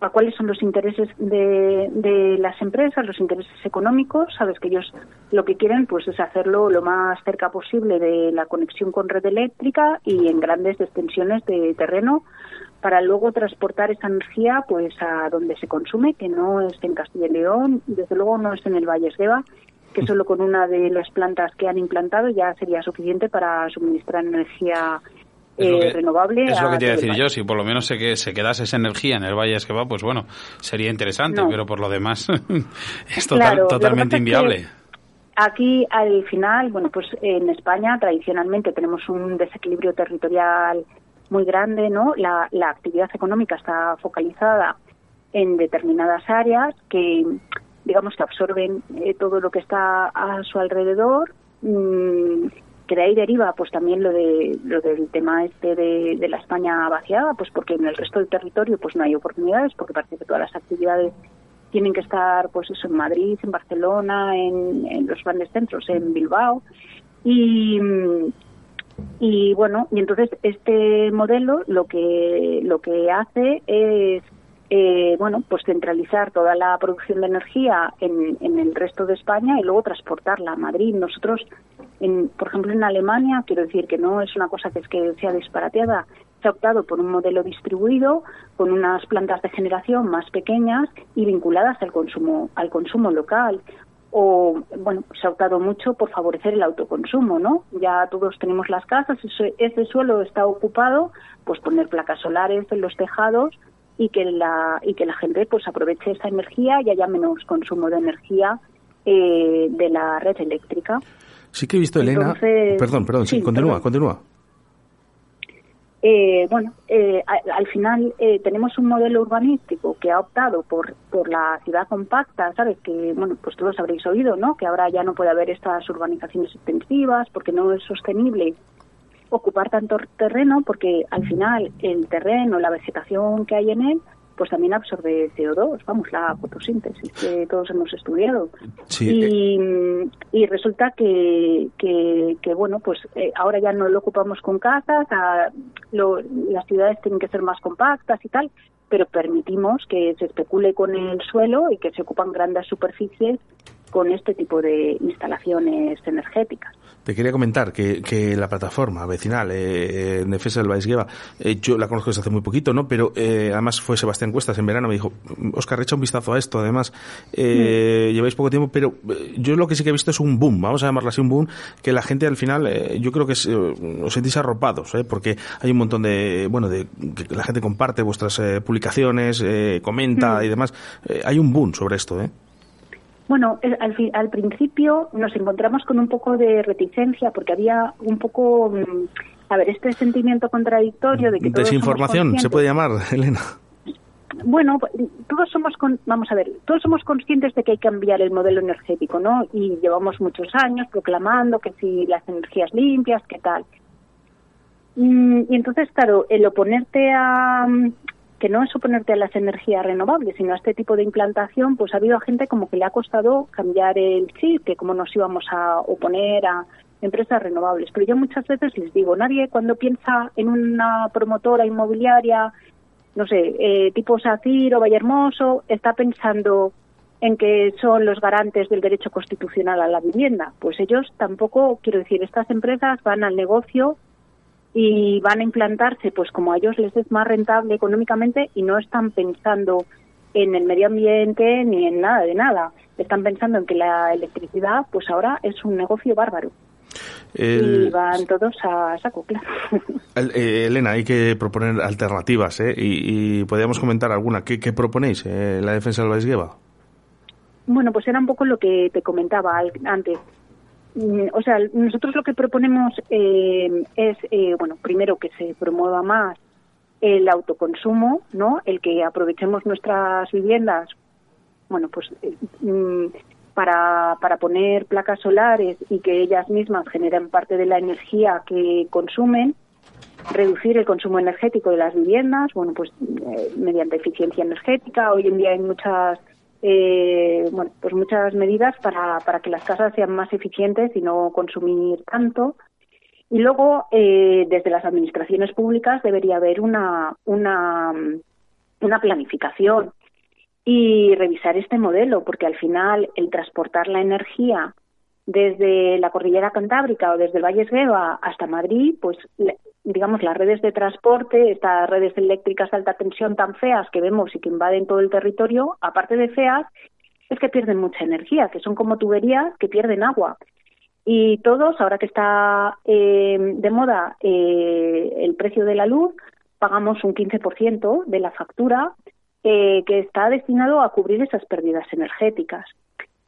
a cuáles son los intereses de, las empresas, los intereses económicos, sabes que ellos lo que quieren pues es hacerlo lo más cerca posible de la conexión con red eléctrica y en grandes extensiones de terreno para luego transportar esa energía pues a donde se consume, que no es en Castilla y León, desde luego no es en el Valle Esgueva, que solo con una de las plantas que han implantado ya sería suficiente para suministrar energía eh, que- renovable. Es lo que te iba a decir yo, si por lo menos se, que, se quedase esa energía en el Valle Esqueva, pues bueno, sería interesante, No. pero por lo demás es total- Claro, que totalmente es que inviable. Aquí, al final, bueno, pues en España tradicionalmente tenemos un desequilibrio territorial muy grande, ¿no? La, la actividad económica está focalizada en determinadas áreas que, digamos, que absorben eh, todo lo que está a su alrededor. mm, que de ahí deriva, pues también lo de lo del tema este de, de la España vaciada, pues porque en el resto del territorio, pues no hay oportunidades, porque parece que todas las actividades tienen que estar pues eso en Madrid, en Barcelona, en, en los grandes centros, en Bilbao. Y y bueno y entonces este modelo lo que lo que hace es eh, bueno pues centralizar toda la producción de energía en, en el resto de España y luego transportarla a Madrid. Nosotros en, por ejemplo en Alemania quiero decir que no es una cosa que es que sea disparateada se ha optado por un modelo distribuido con unas plantas de generación más pequeñas y vinculadas al consumo al consumo local. O bueno se ha optado mucho por favorecer el autoconsumo no ya todos tenemos las casas ese, ese suelo está ocupado pues poner placas solares en los tejados y que la y que la gente pues aproveche esa energía y haya menos consumo de energía eh, de la red eléctrica Sí que he visto, Elena. Entonces, perdón, perdón, sí, sí, continúa, perdón. continúa. Eh, bueno, eh, al final eh, tenemos un modelo urbanístico que ha optado por, por la ciudad compacta, ¿sabes? Que, bueno, pues todos habréis oído, ¿no? Que ahora ya no puede haber estas urbanizaciones extensivas porque no es sostenible ocupar tanto terreno porque al final el terreno, la vegetación que hay en él, pues también absorbe CO2, vamos, la fotosíntesis que todos hemos estudiado. Sí, y, y resulta que, que, que, bueno, pues eh, ahora ya no lo ocupamos con casas, a- lo- las ciudades tienen que ser más compactas y tal, pero permitimos que se especule con el suelo y que se ocupan grandes superficies con este tipo de instalaciones energéticas. Te quería comentar que, que la plataforma vecinal eh, en defensa del Baisgueva, eh, yo la conozco desde hace muy poquito, ¿no? Pero eh, además fue Sebastián Cuestas en verano, me dijo, Oscar, echa un vistazo a esto, además, eh, lleváis poco tiempo, pero eh, yo lo que sí que he visto es un boom, vamos a llamarlo así, un boom, que la gente al final, eh, yo creo que es, eh, os sentís arropados, ¿eh? Porque hay un montón de, bueno, de que la gente comparte vuestras eh, publicaciones, eh, comenta Mm. y demás. Eh, hay un boom sobre esto, ¿eh? Bueno, al, al principio nos encontramos con un poco de reticencia porque había un poco, mm, a ver, este sentimiento contradictorio de que todos Desinformación, se puede llamar, Elena. Bueno, pues, todos somos, con- vamos a ver, todos somos conscientes de que hay que cambiar el modelo energético, ¿no? Y llevamos muchos años proclamando que si las energías limpias, qué tal. Mm, Y entonces, claro, el oponerte a, que no es oponerte a las energías renovables, sino a este tipo de implantación, pues ha habido gente como que le ha costado cambiar el chip, que como nos íbamos a oponer a empresas renovables. Pero yo muchas veces les digo, nadie cuando piensa en una promotora inmobiliaria, no sé, eh, tipo SACIR o Vallehermoso, está pensando en que son los garantes del derecho constitucional a la vivienda. Pues ellos tampoco, quiero decir, estas empresas van al negocio y van a implantarse pues como a ellos les es más rentable económicamente y no están pensando en el medio ambiente ni en nada de nada. Están pensando en que la electricidad pues ahora es un negocio bárbaro. El- Y van todos a saco, claro. el- eh, Elena, hay que proponer alternativas, ¿eh? Y, y podríamos comentar alguna. ¿Qué, qué proponéis eh, la defensa del Baisgueva? Bueno, pues era un poco lo que te comentaba antes. Mm, O sea, nosotros lo que proponemos eh, es, eh, bueno, primero que se promueva más el autoconsumo, ¿no? El que aprovechemos nuestras viviendas, bueno, pues eh, mm, para, para poner placas solares y que ellas mismas generen parte de la energía que consumen, reducir el consumo energético de las viviendas, bueno, pues eh, mediante eficiencia energética. Hoy en día hay muchas, eh, bueno, pues muchas medidas para, para que las casas sean más eficientes y no consumir tanto. Y luego, eh, desde las administraciones públicas debería haber una, una, una planificación y revisar este modelo, porque al final el transportar la energía desde la cordillera cantábrica o desde el Valle Esgueva hasta Madrid, pues digamos las redes de transporte, estas redes eléctricas de alta tensión tan feas que vemos y que invaden todo el territorio, aparte de feas, es que pierden mucha energía, que son como tuberías que pierden agua. Y todos, ahora que está eh, de moda eh, el precio de la luz, pagamos un 15% de la factura eh, que está destinado a cubrir esas pérdidas energéticas.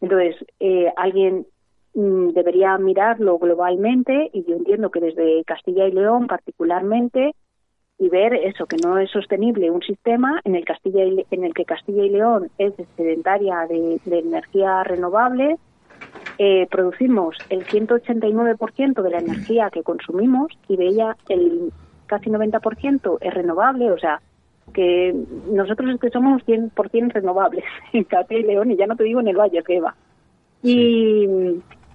Entonces, eh, alguien debería mirarlo globalmente y yo entiendo que desde Castilla y León particularmente y ver eso que no es sostenible un sistema en el Castilla y Le- en el que Castilla y León es excedentaria de, de energía renovable eh, producimos el 189% de la energía que consumimos y de ella el casi 90% es renovable, o sea, que nosotros es que somos 100% renovables en Castilla y León y ya no te digo en el Valle que va. Y,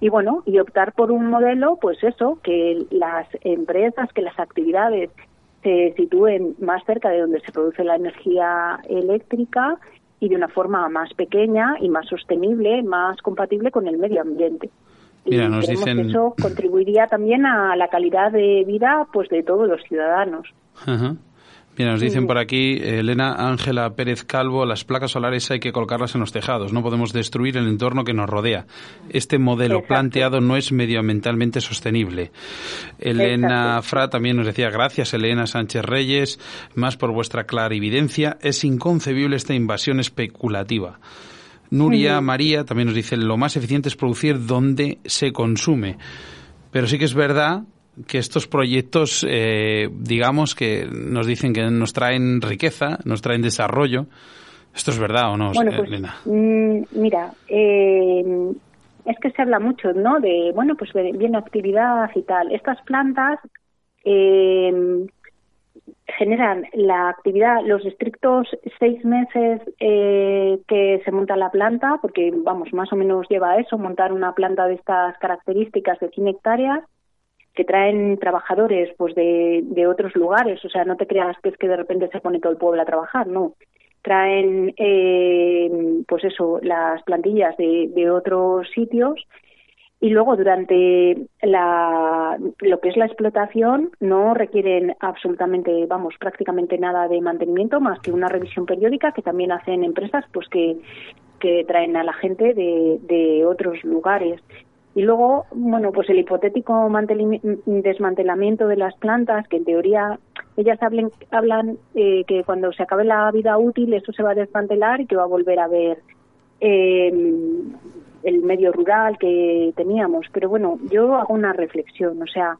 y bueno, y optar por un modelo, pues eso, que las empresas, que las actividades se sitúen más cerca de donde se produce la energía eléctrica y de una forma más pequeña y más sostenible, más compatible con el medio ambiente. Y Mira, nos creemos dicen- que eso contribuiría también a la calidad de vida pues de todos los ciudadanos. Ajá. Mira, nos dicen Sí. por aquí, Elena Ángela Pérez Calvo, las placas solares hay que colocarlas en los tejados, no podemos destruir el entorno que nos rodea. Este modelo Exacto. planteado no es medioambientalmente sostenible. Elena Exacto. Fra también nos decía, gracias Elena Sánchez Reyes, más por vuestra clarividencia, es inconcebible esta invasión especulativa. Nuria María también nos dice, lo más eficiente es producir donde se consume. Pero sí que es verdad que estos proyectos, eh, digamos que nos dicen que nos traen riqueza, nos traen desarrollo. ¿Esto es verdad o no, Bueno, pues Elena? mm, mira, eh, es que se habla mucho, ¿no? De, bueno, pues viene actividad y tal. Estas plantas eh, generan la actividad los estrictos seis meses eh, que se monta la planta, porque, vamos, más o menos lleva a eso, montar una planta de estas características de 100 hectáreas, que traen trabajadores pues de, de otros lugares, o sea, no te creas que es que de repente se pone todo el pueblo a trabajar, no. Traen, eh, pues eso, las plantillas de, de otros sitios y luego durante la, lo que es la explotación no requieren absolutamente, vamos, prácticamente nada de mantenimiento más que una revisión periódica que también hacen empresas pues que, que traen a la gente de, de otros lugares. Y luego, bueno, pues el hipotético desmantelamiento de las plantas, que en teoría ellas hablen- hablan eh, que cuando se acabe la vida útil eso se va a desmantelar y que va a volver a ver eh, el medio rural que teníamos. Pero bueno, yo hago una reflexión, o sea,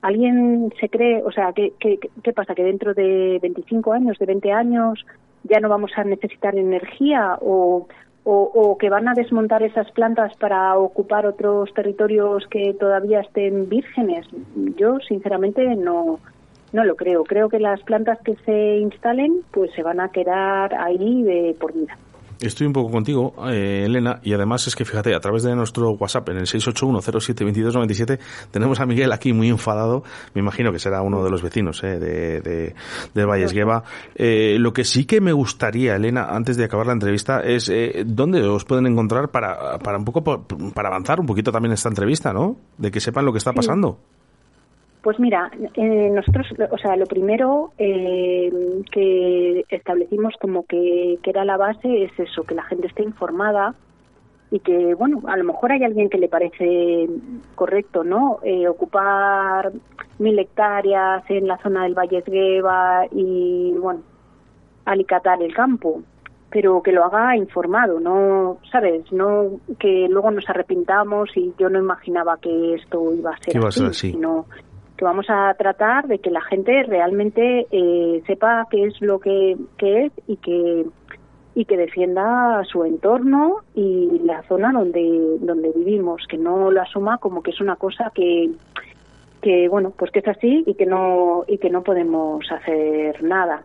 ¿alguien se cree, o sea, ¿qué, qué, qué pasa? ¿Que dentro de 25 años, de 20 años, ya no vamos a necesitar energía o, o, que van a desmontar esas plantas para ocupar otros territorios que todavía estén vírgenes? Yo, sinceramente, no, no lo creo. Creo que las plantas que se instalen pues se van a quedar ahí de por vida. Estoy un poco contigo, eh, Elena, y además es que fíjate, a través de nuestro WhatsApp en el 681072297 tenemos a Miguel aquí muy enfadado, me imagino que será uno de los vecinos eh, de, de, de Vallesgueva. Eh, lo que sí que me gustaría, Elena, antes de acabar la entrevista, es eh, dónde os pueden encontrar para, para un poco po- para avanzar un poquito también esta entrevista, ¿no? De que sepan lo que está Sí. Pues mira, eh, nosotros, o sea, lo primero eh, que establecimos como que, que era la base es eso, que la gente esté informada y que, bueno, a lo mejor hay alguien que le parece correcto, ¿no? Eh, ocupar mil hectáreas en la zona del Valle Esgueva y, bueno, alicatar el campo, pero que lo haga informado, no, ¿sabes? No que luego nos arrepintamos y yo no imaginaba que esto iba a ser iba a así, ser así. sino que vamos a tratar de que la gente realmente eh, sepa qué es lo que, es y que y que defienda su entorno y la zona donde donde vivimos, que no lo asuma como que es una cosa que que bueno, pues que es así y que no y que no podemos hacer nada.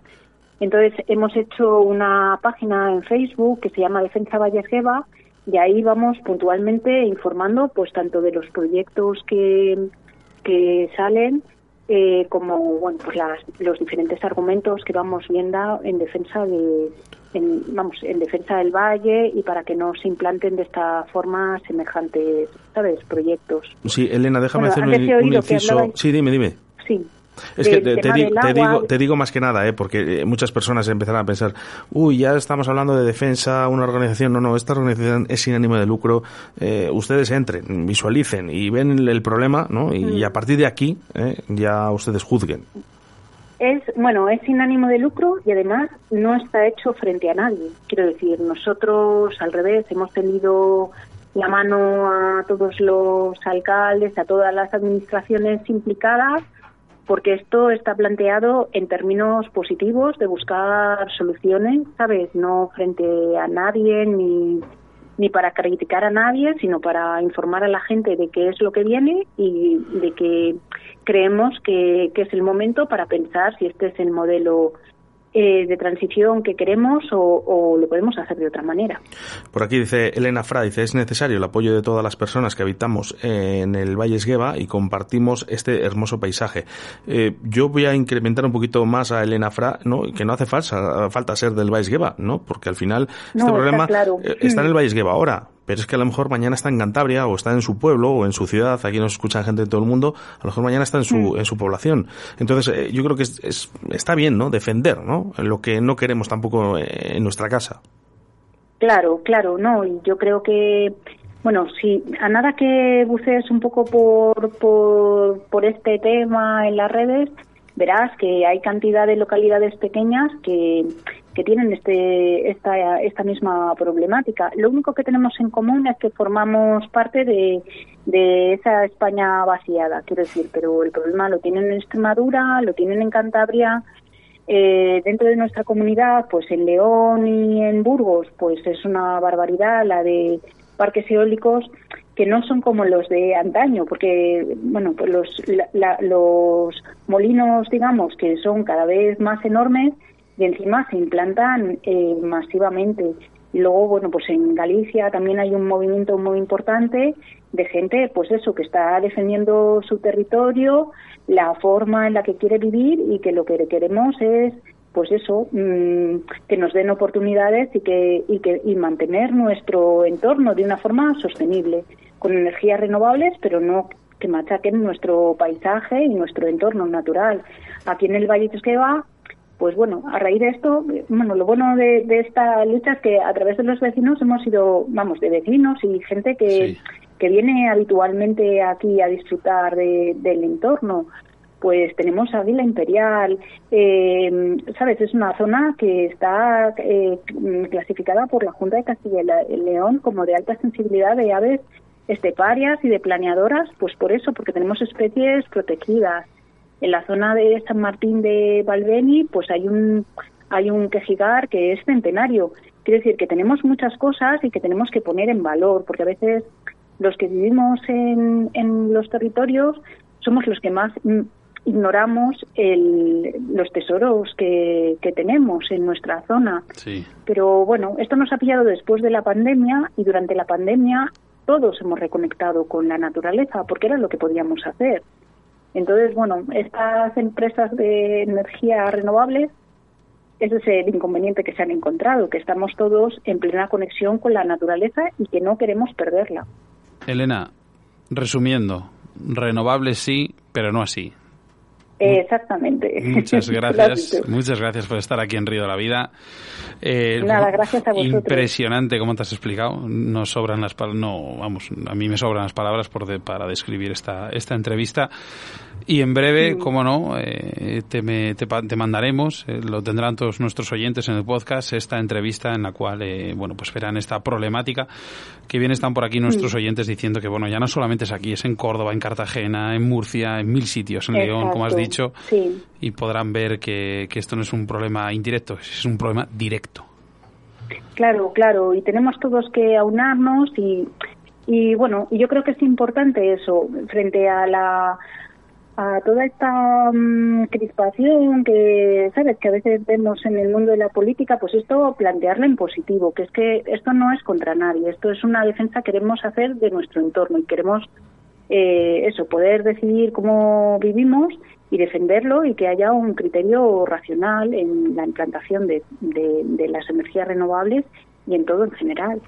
Entonces hemos hecho una página en Facebook que se llama Defensa Vallesgueva y ahí vamos puntualmente informando pues tanto de los proyectos que, que salen eh, como bueno pues las, los diferentes argumentos que vamos viendo en defensa de en, vamos en defensa del valle y para que no se implanten de esta forma semejantes sabes proyectos Sí, Elena, déjame Bueno, hacer un, que inciso. hablabais- Sí, dime, dime. sí Es que te, te tema di- del te digo, te digo más que nada, ¿eh? porque eh, muchas personas empezarán a pensar, uy, ya estamos hablando de defensa, una organización. No, no, esta organización es sin ánimo de lucro. Eh, ustedes entren, visualicen y ven el, el problema, ¿no? Y, Mm. a partir de aquí eh, ya ustedes juzguen. Es, bueno, es sin ánimo de lucro y además no está hecho frente a nadie. Quiero decir, nosotros al revés hemos tenido la mano a todos los alcaldes, a todas las administraciones implicadas, porque esto está planteado en términos positivos de buscar soluciones, ¿sabes? No frente a nadie ni, ni para criticar a nadie, sino para informar a la gente de qué es lo que viene y de que creemos que, que es el momento para pensar si este es el modelo eh, de transición que queremos o, o lo podemos hacer de otra manera. Por aquí dice Elena Fra, dice, es necesario el apoyo de todas las personas que habitamos en el Valle Esgueva y compartimos este hermoso paisaje. Eh, yo voy a incrementar un poquito más a Elena Fra, ¿no? que no hace falta, falta ser del Valle Esgueva, ¿no? porque al final No, este está problema claro. eh, está en el. Valle Esgueva ahora. Pero es que a lo mejor mañana está en Cantabria o está en su pueblo o en su ciudad, aquí nos escuchan gente de todo el mundo, a lo mejor mañana está en su, Mm. en su población. Entonces, eh, yo creo que es, es- está bien, ¿no? Defender, ¿no? Lo que no queremos tampoco eh, en nuestra casa. Claro, claro, no, y yo creo que, bueno, si a nada que bucees un poco por, por, por este tema en las redes, verás que hay cantidad de localidades pequeñas que, que tienen este, esta, esta misma problemática. Lo único que tenemos en común es que formamos parte de, de esa España vaciada, quiero decir, pero el problema lo tienen en Extremadura, lo tienen en Cantabria, eh, dentro de nuestra comunidad, pues en León y en Burgos, pues es una barbaridad la de parques eólicos que no son como los de antaño, porque bueno, pues los, la- la- los molinos, digamos, que son cada vez más enormes y encima se implantan eh, masivamente. Luego, bueno, pues en Galicia también hay un movimiento muy importante de gente, pues eso, que está defendiendo su territorio, la forma en la que quiere vivir y que lo que queremos es, pues eso, mm, que nos den oportunidades y que y que y mantener nuestro entorno de una forma sostenible, con energías renovables, pero no que machaquen nuestro paisaje y nuestro entorno natural. Aquí en el Valle de Esqueva pues bueno, a raíz de esto, bueno, lo bueno de, de esta lucha es que a través de los vecinos hemos sido, vamos, de vecinos y gente que, que viene habitualmente aquí a disfrutar de- del entorno. Pues tenemos Águila Imperial, eh, ¿sabes? Es una zona que está eh, clasificada por la Junta de Castilla y la- y León como de alta sensibilidad de aves esteparias y de planeadoras, pues por eso, porque tenemos especies protegidas. En la zona de San Martín de Valbeni, pues hay un hay un quejigar que es centenario. Quiere decir que tenemos muchas cosas y que tenemos que poner en valor, porque a veces los que vivimos en, en los territorios somos los que más mm, ignoramos el- los tesoros que, que tenemos en nuestra zona. Sí. Pero bueno, esto nos ha pillado después de la pandemia y durante la pandemia todos hemos reconectado con la naturaleza porque era lo que podíamos hacer. Entonces, bueno, estas empresas de energía renovables, ese es el inconveniente que se han encontrado, que estamos todos en plena conexión con la naturaleza y que no queremos perderla. Elena, resumiendo, renovables sí, pero no así. Exactamente. Muchas gracias, muchas gracias por estar aquí en Río de la Vida. Eh, Nada, gracias a vosotros. Impresionante cómo te has explicado. No sobran las palabras, no, vamos, a mí me sobran las palabras por de- para describir esta, esta entrevista. Y en breve, cómo no, eh, te, me- te, te mandaremos, eh, lo tendrán todos nuestros oyentes en el podcast, esta entrevista en la cual, eh, bueno, pues verán esta problemática que bien están por aquí nuestros oyentes diciendo que, bueno, ya no solamente es aquí, es en Córdoba, en Cartagena, en Murcia, en mil sitios, en León, como has Exacto. dicho Sí. y podrán ver que, que esto no es un problema indirecto, es un problema directo. Claro, claro, y tenemos todos que aunarnos y, y bueno, yo creo que es importante eso frente a la a toda esta mm, crispación que sabes que a veces vemos en el mundo de la política, pues esto plantearlo en positivo, que es que esto no es contra nadie, esto es una defensa que queremos hacer de nuestro entorno y queremos eh, eso, poder decidir cómo vivimos y defenderlo y que haya un criterio racional en la implantación de- de las energías renovables y en todo en general.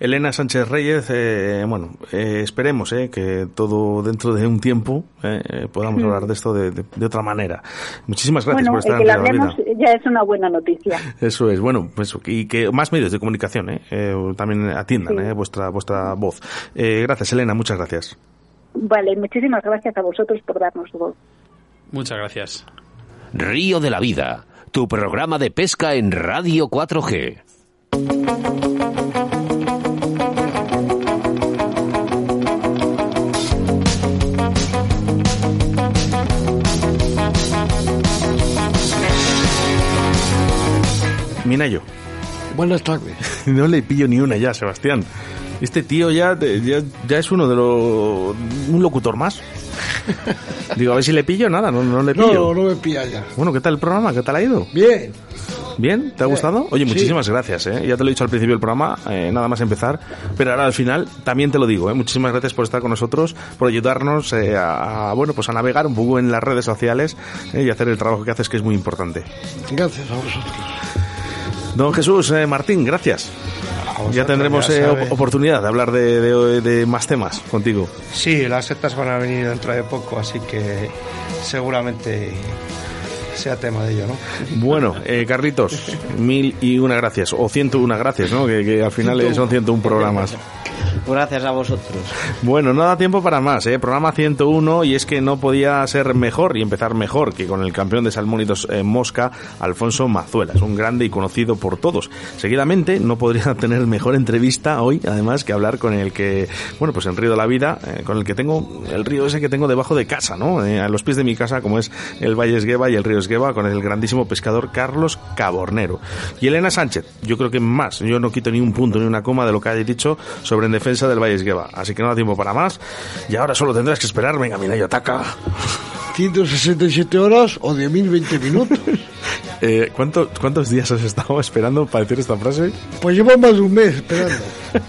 Elena Sánchez Reyes, eh, bueno, eh, esperemos eh, que todo dentro de un tiempo eh, podamos Mm. hablar de esto de, de- de otra manera. Muchísimas gracias bueno, por estar el que la hablemos ya es una buena noticia. Eso es, bueno, pues, y que más medios de comunicación eh, eh, también atiendan Sí. eh, vuestra vuestra voz. Eh, gracias, Elena, muchas gracias. Vale, muchísimas gracias a vosotros por darnos voz. Muchas gracias. Río de la Vida, tu programa de pesca en Radio 4G. Buenas tardes. no le pillo ni una ya, Sebastián. Este tío ya, ya, ya es uno de los... un locutor más. Digo, a ver si le pillo, nada, no, no le pillo. No, no me pilla ya. Bueno, ¿qué tal el programa? ¿Qué tal ha ido? Bien. ¿Bien? ¿Te ha gustado? Oye, Sí. muchísimas gracias, ¿eh? Ya te lo he dicho al principio del programa, eh, nada más empezar, pero ahora al final también te lo digo, ¿eh? Muchísimas gracias por estar con nosotros, por ayudarnos eh, a, a, bueno, pues a navegar un poco en las redes sociales y hacer el trabajo que haces, que es muy importante. Gracias a vosotros. Don Jesús eh, Martín, gracias. Ya tendremos ya eh, op- oportunidad de hablar de, de- de más temas contigo. Sí, las setas van a venir dentro de poco, así que seguramente sea tema de ello, ¿no? Bueno, eh, Carlitos, mil y una gracias, o ciento una gracias, ¿no? Que, que al final son ciento un programas. Gracias a vosotros. Bueno, no da tiempo para más, ¿eh? Programa 101 y es que no podía ser mejor y empezar mejor que con el campeón de salmónidos en Mosca, Alfonso Mazuelas, un grande y conocido por todos. Seguidamente no podría tener mejor entrevista hoy, además, que hablar con el que, bueno, pues en Río de la Vida, eh, con el que tengo, el río ese que tengo debajo de casa, ¿no? Eh, a los pies de mi casa, como es el Valle Esgueva y el río Esgueva, con el grandísimo pescador Carlos Cabornero. Y Elena Sánchez, yo creo que más, yo no quito ni un punto ni una coma de lo que hayas dicho sobre defensa del Valle Esgueva. Así que no da tiempo para más. Y ahora solo tendrás que esperar. Venga, Minayo, ataca. 167 horas o 10.020 minutos. Eh, ¿cuánto- ¿Cuántos días has estado esperando para decir esta frase? Pues llevo más de un mes esperando.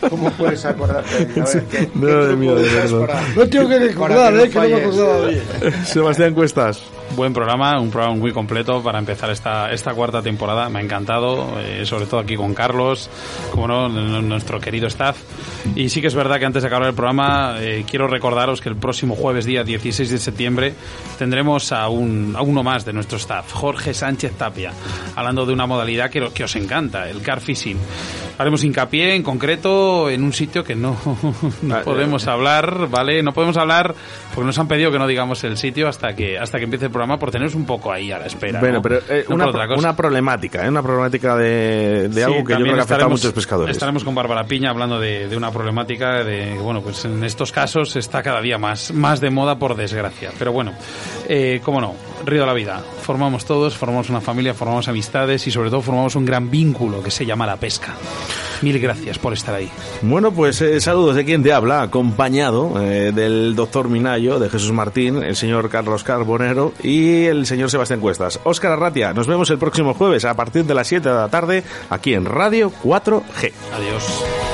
¿Cómo puedes acordarte? A ver, ¿qué- No, qué de truco mí, de usas verdad. para- No tengo que recordar, eh, que no me acordaba bien. Sebastián Cuestas. Buen programa, un programa muy completo para empezar esta, esta cuarta temporada. Me ha encantado, eh, sobre todo aquí con Carlos, como no, nuestro querido staff. Y sí que es verdad que antes de acabar el programa, eh, quiero recordaros que el próximo jueves, día 16 de septiembre, tendremos a, un, a uno más de nuestro staff, Jorge Sánchez Tapia, hablando de una modalidad que, que os encanta, el car fishing. Haremos hincapié en concreto en un sitio que no, no podemos hablar, ¿vale? No podemos hablar porque nos han pedido que no digamos el sitio hasta que hasta que empiece el programa por teneros un poco ahí a la espera. Bueno, ¿no? pero eh, No una, otra cosa. una problemática, ¿eh? una problemática de, de Sí, algo que yo creo que afecta a muchos pescadores. Estaremos con Bárbara Piña hablando de, de una problemática de, bueno, pues en estos casos está cada día más, más de moda por desgracia. Pero bueno, eh, cómo no, Río de la Vida. Formamos todos, formamos una familia, formamos amistades y sobre todo formamos un gran vínculo que se llama la pesca. Mil gracias por estar ahí. Bueno, pues eh, saludos de quien te habla, acompañado eh, del doctor Minayo, de Jesús Martín, el señor Carlos Carbonero y el señor Sebastián Cuestas. Óscar Arratia, nos vemos el próximo jueves a partir de las 7 de la tarde aquí en Radio 4G. Adiós.